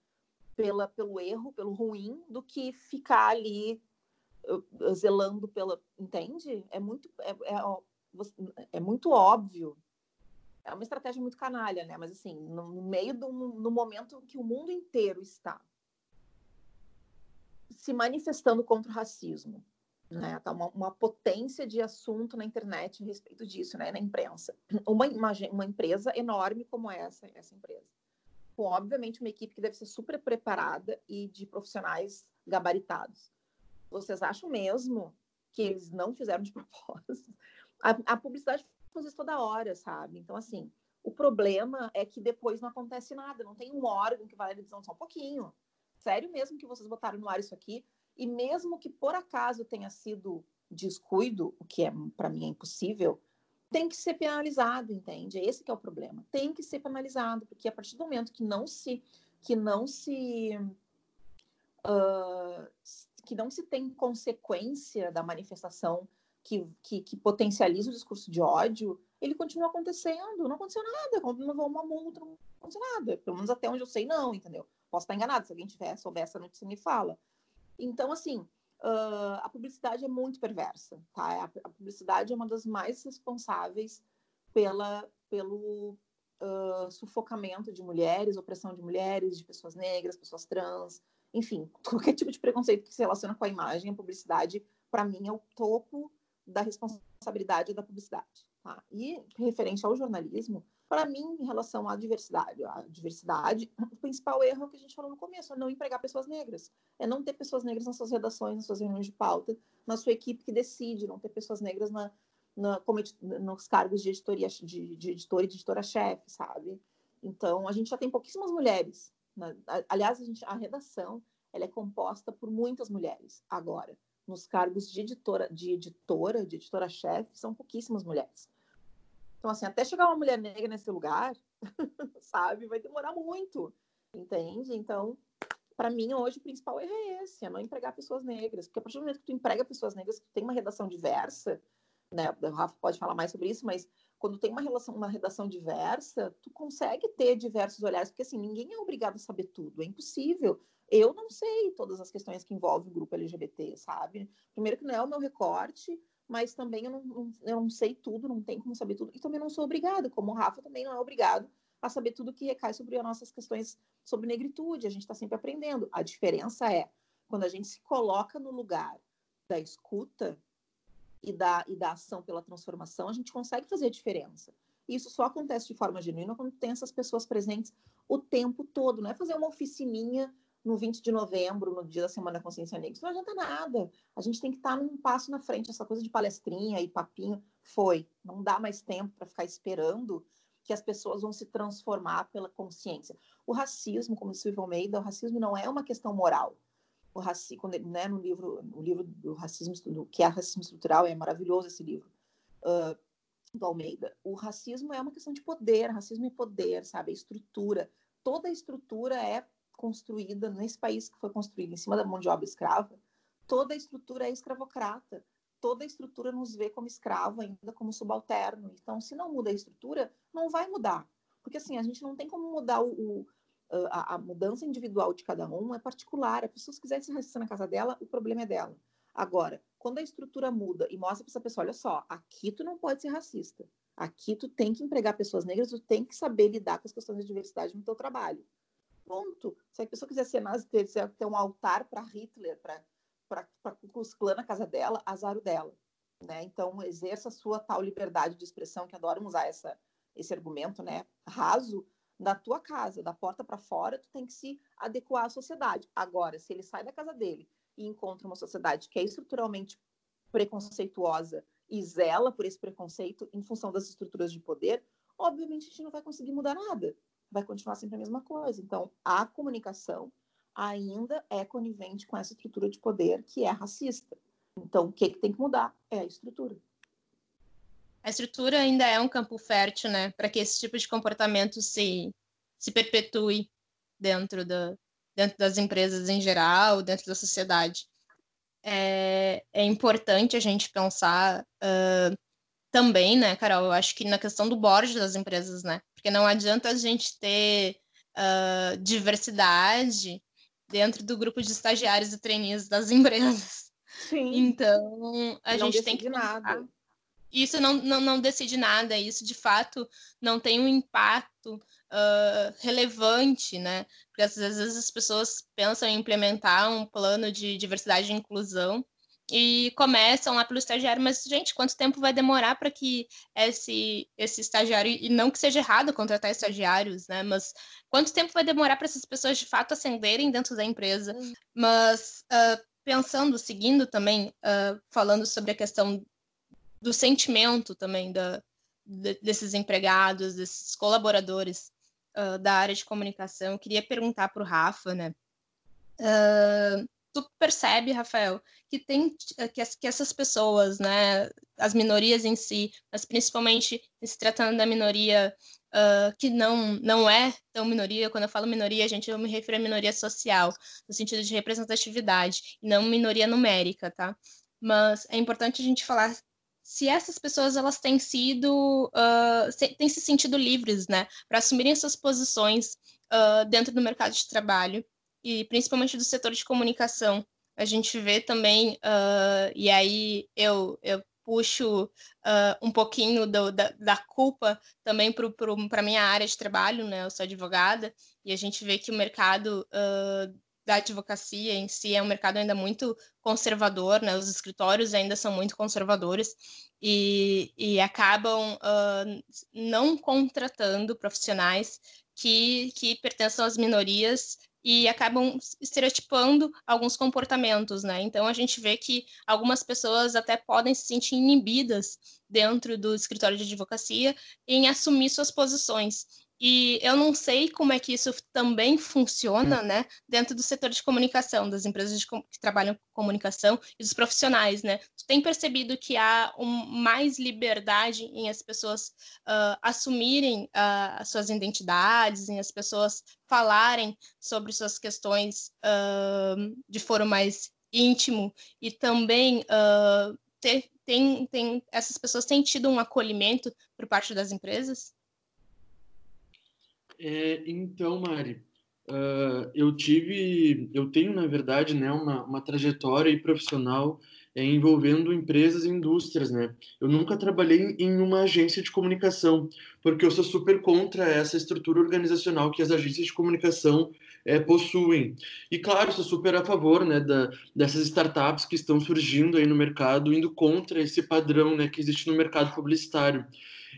pela, pelo erro, pelo ruim, do que ficar ali uh, zelando pela. Entende? É muito, é, é, é, muito óbvio. É uma estratégia muito canalha, né? Mas assim, no, no meio do no momento que o mundo inteiro está se manifestando contra o racismo, né? Tá uma, uma, potência de assunto na internet a respeito disso, né? Na imprensa. Uma, uma, uma empresa enorme como essa, essa empresa com, obviamente, uma equipe que deve ser super preparada e de profissionais gabaritados. Vocês acham mesmo que eles não fizeram de propósito? A, a publicidade faz isso toda hora, sabe? Então, assim, o problema é que depois não acontece nada, não tem um órgão que vai dizer só um pouquinho. Sério mesmo que vocês botaram no ar isso aqui? E mesmo que por acaso tenha sido descuido, o que é para mim é impossível, tem que ser penalizado, entende? Esse que é o problema. Tem que ser penalizado, porque a partir do momento que não se que não se uh, que não se tem consequência da manifestação que, que, que, potencializa o discurso de ódio, ele continua acontecendo. Não aconteceu nada, não levou uma multa, não aconteceu nada. Pelo menos até onde eu sei, não, entendeu? Posso estar enganado, se alguém tiver, souber essa notícia, me fala. Então, assim, uh, a publicidade é muito perversa, tá? A, a, publicidade é uma das mais responsáveis pela, pelo, uh, sufocamento de mulheres, opressão de mulheres, de pessoas negras, pessoas trans, enfim, qualquer tipo de preconceito que se relaciona com a imagem, a publicidade, para mim, é o topo da responsabilidade da publicidade. Tá? E referente ao jornalismo, para mim, em relação à diversidade, a diversidade, o principal erro é o que a gente falou no começo, é não empregar pessoas negras. É não ter pessoas negras nas suas redações, nas suas reuniões de pauta, na sua equipe que decide, não ter pessoas negras na, na, como, nos cargos de editoria, de, de editor e de editora-chefe, sabe? Então, a gente já tem pouquíssimas mulheres. Né? Aliás, a, gente, a redação ela é composta por muitas mulheres agora. Nos cargos de editora, de editora, de editora-chefe, são pouquíssimas mulheres. Então, assim, até chegar uma mulher negra nesse lugar, sabe, vai demorar muito, entende? Então, para mim, hoje, o principal erro é esse, é não empregar pessoas negras. Porque a partir do momento que tu emprega pessoas negras, que tem uma redação diversa, né? O Rafa pode falar mais sobre isso, mas quando tem uma relação, uma redação diversa, tu consegue ter diversos olhares, porque assim, ninguém é obrigado a saber tudo, é impossível. Eu não sei todas as questões que envolvem o grupo LGBT, sabe? Primeiro que não é o meu recorte, mas também eu não, eu não sei tudo, não tem como saber tudo, e também não sou obrigada, como o Rafa também não é obrigado a saber tudo que recai sobre as nossas questões sobre negritude, a gente está sempre aprendendo. A diferença é, quando a gente se coloca no lugar da escuta, e da, e da ação pela transformação, a gente consegue fazer a diferença. Isso só acontece de forma genuína quando tem essas pessoas presentes o tempo todo. Não é fazer uma oficininha no 20 de novembro, no dia da Semana da Consciência Negra. Isso não adianta nada. A gente tem que estar num passo na frente. Essa coisa de palestrinha e papinho foi. Não dá mais tempo para ficar esperando que as pessoas vão se transformar pela consciência. O racismo, como disse o Ivo Almeida, o racismo não é uma questão moral o racismo, né, no livro, o livro do racismo, do que é racismo estrutural, é maravilhoso esse livro, uh, do Almeida. O racismo é uma questão de poder, racismo é poder, sabe, é estrutura. Toda estrutura é construída nesse país que foi construído em cima da mão de obra escrava. Toda a estrutura é escravocrata. Toda a estrutura nos vê como escravo, ainda como subalterno. Então, se não muda a estrutura, não vai mudar. Porque assim, a gente não tem como mudar o, o a, a, mudança individual de cada um é particular. A pessoa, se quiser se racista na casa dela, o problema é dela. Agora, quando a estrutura muda e mostra para essa pessoa, olha só, aqui tu não pode ser racista. Aqui tu tem que empregar pessoas negras, tu tem que saber lidar com as questões de diversidade no teu trabalho. Ponto. Se a pessoa quiser ser nazi, ter, ter um altar para Hitler, para Ku Klux na casa dela, azar dela. Né? Então, exerça a sua tal liberdade de expressão, que adoram usar essa, esse argumento né, raso, da tua casa, da porta para fora, tu tem que se adequar à sociedade. Agora, se ele sai da casa dele e encontra uma sociedade que é estruturalmente preconceituosa e zela por esse preconceito em função das estruturas de poder, obviamente a gente não vai conseguir mudar nada. Vai continuar sempre a mesma coisa. Então, a comunicação ainda é conivente com essa estrutura de poder que é racista. Então, o que, que tem que mudar é a estrutura a estrutura ainda é um campo fértil, né, para que esse tipo de comportamento se, se perpetue dentro, da, dentro das empresas em geral, dentro da sociedade. É, é importante a gente pensar uh, também, né, Carol, eu acho que na questão do board das empresas, né, porque não adianta a gente ter uh, diversidade dentro do grupo de estagiários e trainees das empresas. Sim. Então, a não gente tem que pensar, nada isso não, não, não decide nada, isso de fato não tem um impacto uh, relevante, né? Porque às vezes as pessoas pensam em implementar um plano de diversidade e inclusão e começam lá pelo estagiário, mas, gente, quanto tempo vai demorar para que esse, esse estagiário, e não que seja errado contratar estagiários, né? Mas quanto tempo vai demorar para essas pessoas de fato ascenderem dentro da empresa? Uhum. Mas uh, pensando, seguindo também, uh, falando sobre a questão do sentimento também da, de, desses empregados, desses colaboradores uh, da área de comunicação. Eu queria perguntar para o Rafa, né? Uh, tu percebe, Rafael, que tem que, que, essas pessoas, né, as minorias em si, mas principalmente se tratando da minoria uh, que não não é tão minoria, quando eu falo minoria, gente, eu me refiro à minoria social, no sentido de representatividade, e não minoria numérica, tá? Mas é importante a gente falar se essas pessoas elas têm sido uh, se, têm se sentido livres, né, para assumirem suas posições uh, dentro do mercado de trabalho e principalmente do setor de comunicação. A gente vê também uh, e aí eu, eu puxo uh, um pouquinho do, da, da, culpa também para a minha área de trabalho, né? Eu sou advogada e a gente vê que o mercado uh, da advocacia em si é um mercado ainda muito conservador, né? Os escritórios ainda são muito conservadores e, e acabam uh, não contratando profissionais que, que pertençam às minorias e acabam estereotipando alguns comportamentos, né? Então a gente vê que algumas pessoas até podem se sentir inibidas dentro do escritório de advocacia em assumir suas posições. E eu não sei como é que isso também funciona, né, dentro do setor de comunicação, das empresas de, que trabalham com comunicação e dos profissionais, né? Tem percebido que há um, mais liberdade em as pessoas uh, assumirem uh, as suas identidades, em as pessoas falarem sobre suas questões uh, de foro mais íntimo e também ter, tem, tem, essas pessoas têm tido um acolhimento por parte das empresas? É, então, Mari, uh, eu tive, eu tenho, na verdade, né, uma, uma trajetória profissional envolvendo empresas e indústrias, né? Eu nunca trabalhei em uma agência de comunicação, porque eu sou super contra essa estrutura organizacional que as agências de comunicação é, possuem. E claro, sou super a favor, né, da, dessas startups que estão surgindo aí no mercado, indo contra esse padrão, né, que existe no mercado publicitário.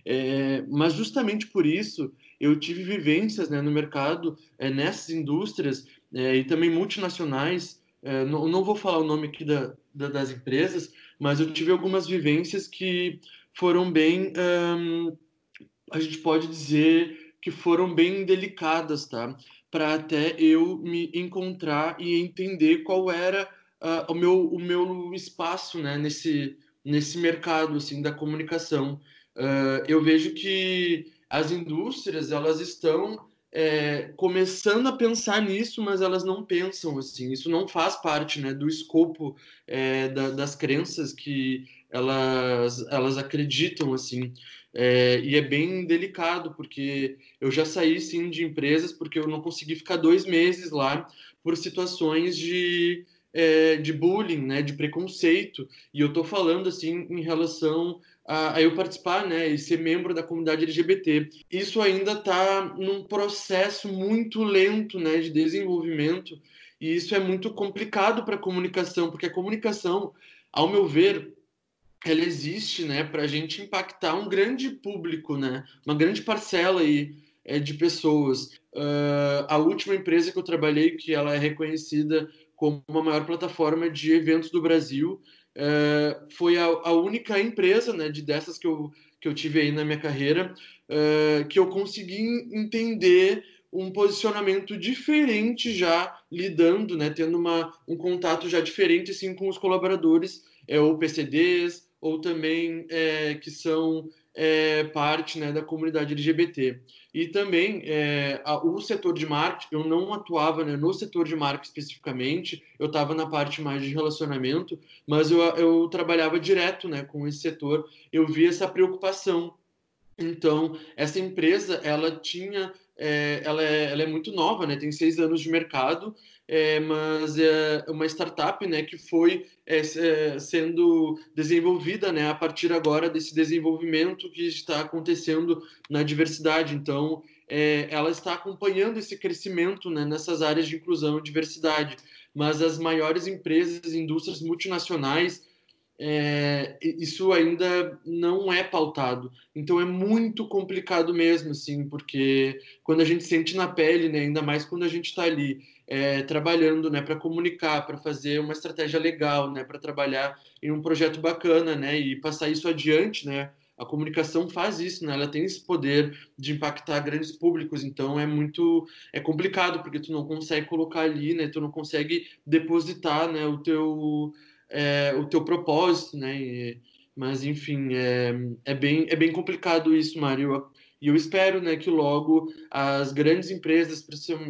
É, mas justamente por isso eu tive vivências né, no mercado, é, nessas indústrias é, e também multinacionais. É, não, não, vou falar o nome aqui da, da, das empresas, mas eu tive algumas vivências que foram bem, a gente pode dizer que foram bem delicadas, tá? Para até eu me encontrar e entender qual era uh, o, meu, o meu espaço, né? Nesse, nesse mercado, assim, da comunicação. Uh, eu vejo que as indústrias elas estão é, começando a pensar nisso, mas elas não pensam assim. Isso não faz parte né, do escopo é, da, das crenças que elas, elas acreditam assim. É, e é bem delicado, porque eu já saí sim de empresas porque eu não consegui ficar dois meses lá por situações de, é, de bullying, né, de preconceito. E eu estou falando assim em relação a, eu participar né, e ser membro da comunidade LGBT. Isso ainda está num processo muito lento né, de desenvolvimento e isso é muito complicado para a comunicação, porque a comunicação, ao meu ver, ela existe né, para a gente impactar um grande público, né, uma grande parcela aí, é, de pessoas. Uh, a última empresa que eu trabalhei, que ela é reconhecida como a maior plataforma de eventos do Brasil, é, foi a, a, única empresa né, de dessas que eu, que eu tive aí na minha carreira é, que eu consegui entender um posicionamento diferente já lidando, né, tendo uma, um contato já diferente assim com os colaboradores, é, ou PCDs, ou também é, que são é, parte né, da comunidade LGBT. E também é, a, o setor de marketing, eu não atuava né, no setor de marketing especificamente, eu estava na parte mais de relacionamento, mas eu, eu trabalhava direto né, com esse setor, eu vi essa preocupação. Então, essa empresa, ela tinha, é, ela, é, ela é muito nova, né, tem seis anos de mercado, é, mas é uma startup né, que foi é, é, sendo desenvolvida né, a partir agora desse desenvolvimento que está acontecendo na diversidade. Então, é, ela está acompanhando esse crescimento né, nessas áreas de inclusão e diversidade. Mas as maiores empresas, indústrias multinacionais, é, isso ainda não é pautado. Então é muito complicado mesmo, assim, porque quando a gente sente na pele, né, ainda mais quando a gente está ali é, trabalhando, né, para comunicar, para fazer uma estratégia legal, né, para trabalhar em um projeto bacana, né, e passar isso adiante, né. A comunicação faz isso, né? Ela tem esse poder de impactar grandes públicos, então é muito é complicado porque tu não consegue colocar ali, né? Tu não consegue depositar, né, o teu é, o teu propósito, né? E, mas enfim, é, é, bem, é bem complicado isso, Mário. E eu espero né, que logo as grandes empresas,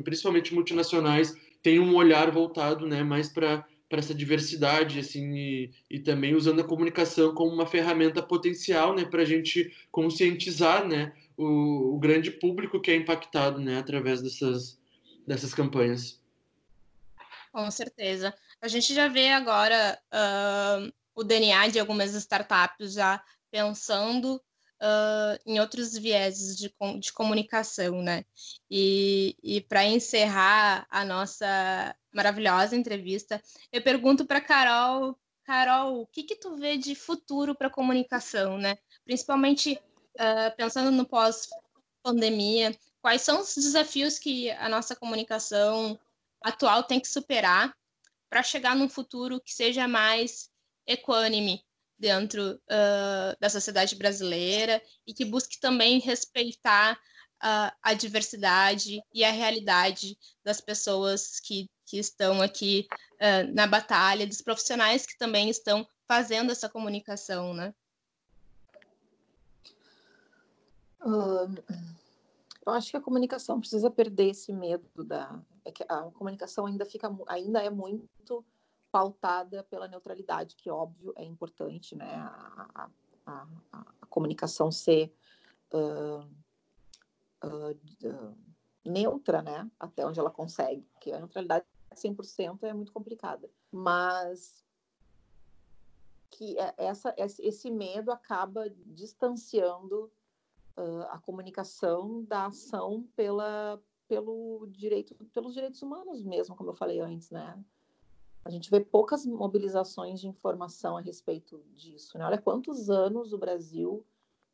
principalmente multinacionais, tenham um olhar voltado né, mais para para essa diversidade assim e, e, também usando a comunicação como uma ferramenta potencial né para a gente conscientizar né o, o, grande público que é impactado né através dessas dessas campanhas com certeza a gente já vê agora uh, o DNA de algumas startups já pensando uh, em outros vieses de, de comunicação, né? E, e para encerrar a nossa maravilhosa entrevista, eu pergunto para Carol, Carol, o que que tu vê de futuro para comunicação, né? Principalmente uh, pensando no pós-pandemia, quais são os desafios que a nossa comunicação atual tem que superar para chegar num futuro que seja mais equânime dentro uh, da sociedade brasileira e que busque também respeitar uh, a diversidade e a realidade das pessoas que, que estão aqui uh, na batalha, dos profissionais que também estão fazendo essa comunicação, né? eu acho que a comunicação precisa perder esse medo da é que a comunicação ainda fica ainda é muito pautada pela neutralidade, que óbvio é importante, né? A, a, a, a comunicação ser uh, uh, neutra, né? Até onde ela consegue, porque a neutralidade 100% é muito complicada. Mas que é, essa, esse medo acaba distanciando a comunicação da ação pela, pelo direito, pelos direitos humanos mesmo, como eu falei antes, né? A gente vê poucas mobilizações de informação a respeito disso. Né? Olha quantos anos o Brasil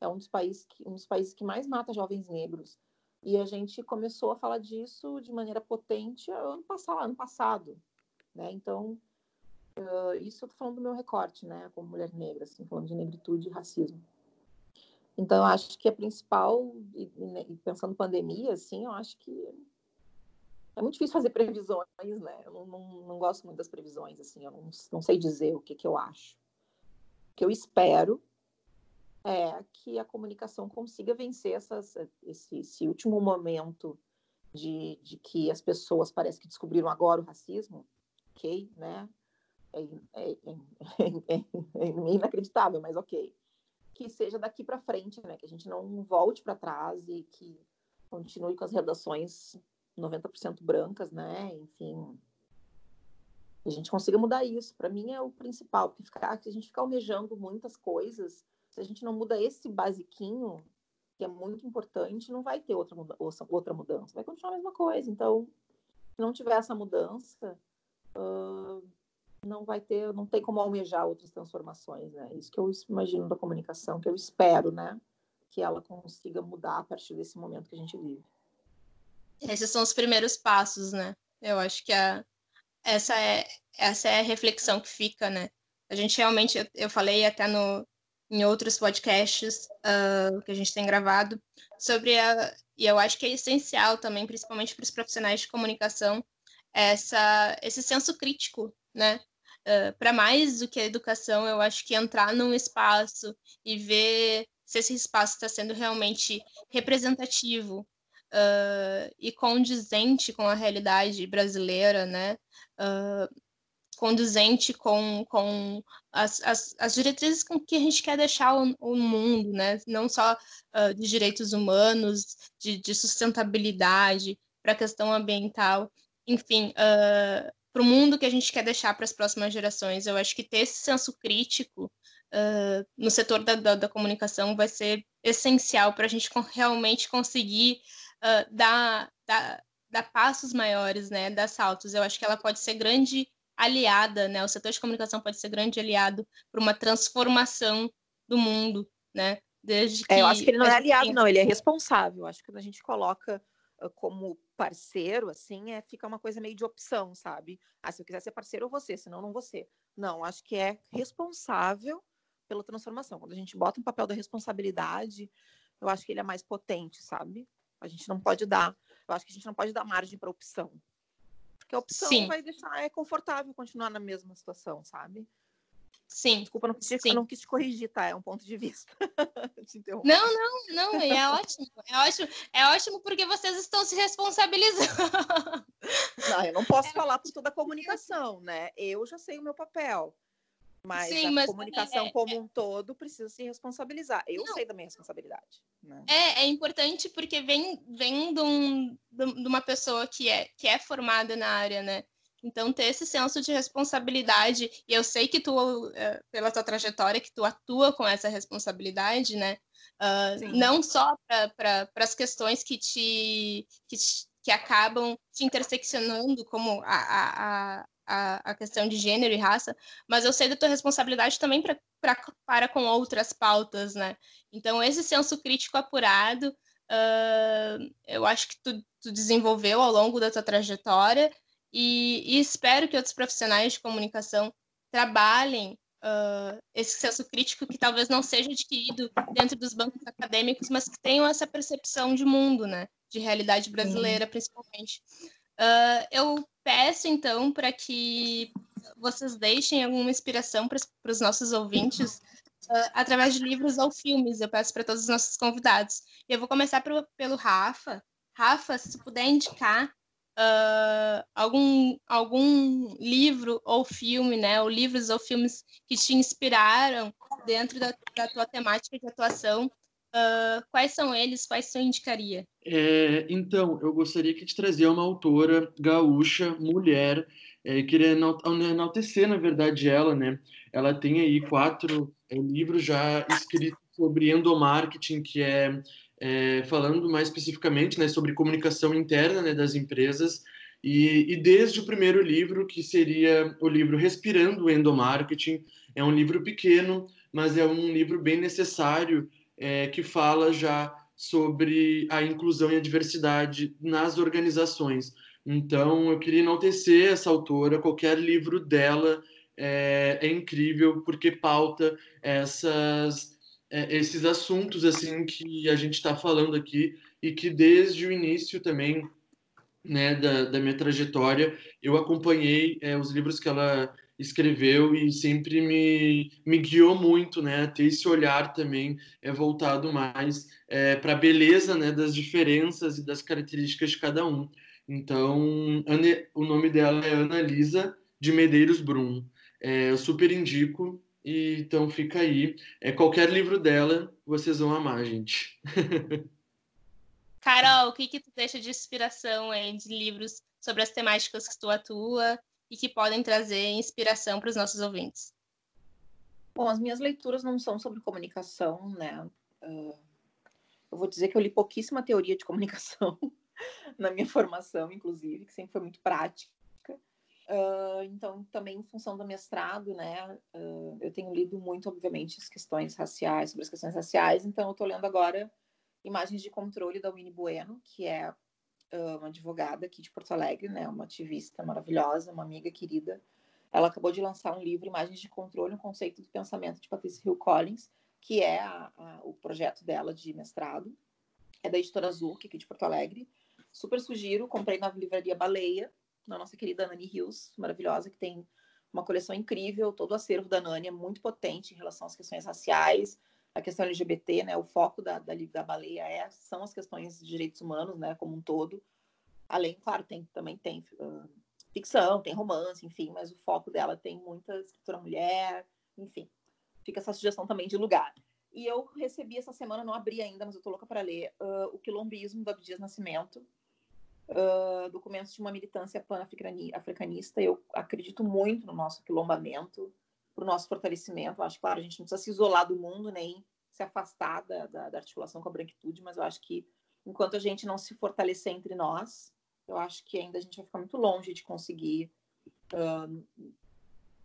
é um dos, países que, um dos países que mais mata jovens negros. E a gente começou a falar disso de maneira potente ano passado. Ano passado né? Então, uh, isso eu estou falando do meu recorte, né? como mulher negra, assim, falando de negritude e racismo. Então, eu acho que a principal, e, e pensando pandemia, assim, eu acho que é muito difícil fazer previsões, né? Eu não, não, não gosto muito das previsões, assim, eu não, não sei dizer o que, que eu acho. O que eu espero é que a comunicação consiga vencer essas, esse, esse último momento de, de, que as pessoas parecem que descobriram agora o racismo, ok, né? É, é, é, é inacreditável, mas ok. Que seja daqui para frente, né? Que a gente não volte para trás e que continue com as redações 90% brancas, né? Enfim, a gente consiga mudar isso. Para mim é o principal, porque ficar, a gente fica almejando muitas coisas, se a gente não muda esse basiquinho, que é muito importante, não vai ter outra, muda outra mudança, vai continuar a mesma coisa. Então, se não tiver essa mudança, uh, não vai ter, não tem como almejar outras transformações, né? Isso que eu imagino da comunicação, que eu espero, né? Que ela consiga mudar a partir desse momento que a gente vive. Esses são os primeiros passos, né? Eu acho que a, essa, é, essa é a reflexão que fica, né? A gente realmente, eu, falei até no, em outros podcasts uh, que a gente tem gravado, sobre a. E eu acho que é essencial também, principalmente para os profissionais de comunicação, essa, esse senso crítico, né? Uh, para mais do que a educação, eu acho que entrar num espaço e ver se esse espaço está sendo realmente representativo, uh, e condizente com a realidade brasileira, né? Uh, condizente com, com as, as, as, diretrizes com que a gente quer deixar o, o mundo, né? Não só de direitos humanos, de, de sustentabilidade, para a questão ambiental, enfim, para o mundo que a gente quer deixar para as próximas gerações. Eu acho que ter esse senso crítico uh, no setor da, da, da, comunicação vai ser essencial para a gente realmente conseguir uh, dar, dar, dar passos maiores, né, dar saltos. Eu acho que ela pode ser grande aliada, né, o setor de comunicação pode ser grande aliado para uma transformação do mundo, né, desde que... É, eu acho que ele não é aliado, tem... não, ele é responsável. Eu acho que quando a gente coloca como parceiro, assim, é, fica uma coisa meio de opção, sabe? Ah, se eu quiser ser parceiro, eu vou ser, senão não vou ser. Não, acho que é responsável pela transformação. Quando a gente bota um papel da responsabilidade, eu acho que ele é mais potente, sabe? A gente não pode dar, eu acho que a gente não pode dar margem para opção. Porque a opção Sim. vai deixar é confortável continuar na mesma situação, sabe? Sim. Desculpa, não quis, não quis te corrigir, tá? É um ponto de vista. não, não, não, é ótimo. É ótimo, é ótimo porque vocês estão se responsabilizando. Não, eu não posso é falar por toda a comunicação, né? Eu já sei o meu papel. Mas Sim, a mas comunicação é, como é... um todo precisa se responsabilizar. Eu Não. sei da minha responsabilidade. Né? É, é importante porque vem, vem de, um, de uma pessoa que é, que é formada na área, né? Então, ter esse senso de responsabilidade, e eu sei que tu, eh, pela tua trajetória, que tu atua com essa responsabilidade, né? Uh, não só para as questões que te, que te, que acabam te interseccionando, como a, a, a, a questão de gênero e raça, mas eu sei da tua responsabilidade também pra, pra, para com outras pautas, né? Então, esse senso crítico apurado, uh, eu acho que tu, tu desenvolveu ao longo da tua trajetória e, e espero que outros profissionais de comunicação trabalhem uh, esse senso crítico que talvez não seja adquirido dentro dos bancos acadêmicos, mas que tenham essa percepção de mundo, né? De realidade brasileira, principalmente. Uh, eu peço, então, para que vocês deixem alguma inspiração para os nossos ouvintes uh, através de livros ou filmes. Eu peço para todos os nossos convidados. E eu vou começar pro, pelo Rafa. Rafa, se puder indicar uh, algum, algum livro ou filme, né, ou livros ou filmes que te inspiraram dentro da, da tua temática de atuação, uh, quais são eles, quais você indicaria? É, então, eu gostaria que te trazer uma autora gaúcha, mulher, é, queria enaltecer, na verdade, ela, né? Ela tem aí quatro é, livros já escritos sobre endomarketing, que é é, falando mais especificamente né, sobre comunicação interna né, das empresas. E, e, desde o primeiro livro, que seria o livro Respirando o Endomarketing, é um livro pequeno, mas é um livro bem necessário, é, que fala já sobre a inclusão e a diversidade nas organizações. Então, eu queria enaltecer essa autora, qualquer livro dela é, é incrível, porque pauta essas é, esses assuntos assim que a gente está falando aqui e que desde o início também né, da, da minha trajetória eu acompanhei é, os livros que ela escreveu e sempre me, me guiou muito né, ter esse olhar também é voltado mais é, para a beleza né, das diferenças e das características de cada um. Então, o nome dela é Ana Lisa de Medeiros Brum. É, eu super indico e, então fica aí. É, qualquer livro dela, vocês vão amar, gente. Carol, o que, que tu deixa de inspiração aí de livros sobre as temáticas que tu atua e que podem trazer inspiração para os nossos ouvintes? Bom, as minhas leituras não são sobre comunicação, né? Uh, eu vou dizer que eu li pouquíssima teoria de comunicação na minha formação, inclusive, que sempre foi muito prática. Uh, então, também em função do mestrado, né, uh, eu tenho lido muito, obviamente, as questões raciais, sobre as questões raciais, então eu estou lendo agora Imagens de Controle da Winnie Bueno, que é uh, uma advogada aqui de Porto Alegre, né, uma ativista maravilhosa, uma amiga querida. Ela acabou de lançar um livro, Imagens de Controle, um conceito do pensamento de Patricia Hill Collins, que é a, a, o projeto dela de mestrado. É da editora Azul, aqui de Porto Alegre. Super sugiro, comprei na livraria Baleia, na nossa querida Nani Hills, maravilhosa, que tem uma coleção incrível, todo o acervo da Nani é muito potente em relação às questões raciais, a questão LGBT, né, o foco da, da, da baleia é, são as questões de direitos humanos, né, como um todo. Além, claro, tem, também tem uh, ficção, tem romance, enfim, mas o foco dela tem muita escritura mulher, enfim. Fica essa sugestão também de lugar. E eu recebi essa semana, não abri ainda, mas eu tô louca para ler, uh, o Quilombismo do Abdias Nascimento, uh, documentos de uma militância pan-africanista. Eu acredito muito no nosso quilombamento, para o nosso fortalecimento. Eu acho, claro, a gente não precisa se isolar do mundo, nem se afastar da, da, da articulação com a branquitude, mas eu acho que enquanto a gente não se fortalecer entre nós, eu acho que ainda a gente vai ficar muito longe de conseguir uh,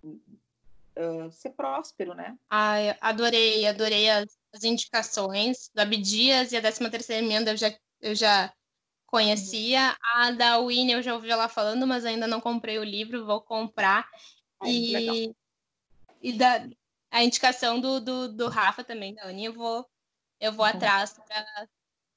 uh, ser próspero, né? Ai, adorei, adorei as, as indicações do Abdias e a 13 terceira emenda eu já, eu já conhecia. Uhum. A da Winnie eu já ouvi ela falando, mas ainda não comprei o livro, vou comprar. Ai, e, e da a indicação do, do, do Rafa também, da Annie, eu vou, eu vou uhum. atrás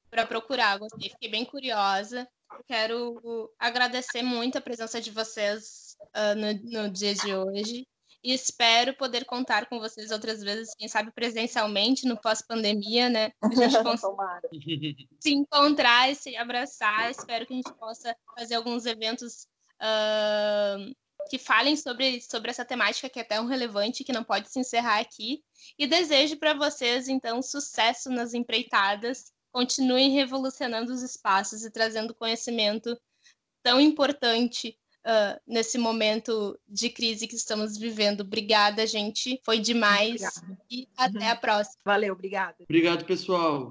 para procurar. Gostei, fiquei bem curiosa. Quero agradecer muito a presença de vocês uh, no, no dia de hoje e espero poder contar com vocês outras vezes, quem sabe presencialmente no pós-pandemia, né? A gente consiga se encontrar e se abraçar. Espero que a gente possa fazer alguns eventos uh, que falem sobre, sobre essa temática que é tão relevante que não pode se encerrar aqui. E desejo para vocês, então, sucesso nas empreitadas. Continuem revolucionando os espaços e trazendo conhecimento tão importante uh, nesse momento de crise que estamos vivendo. Obrigada, gente. Foi demais. Obrigada. E até uhum. a próxima. Valeu, obrigada. Obrigado, pessoal.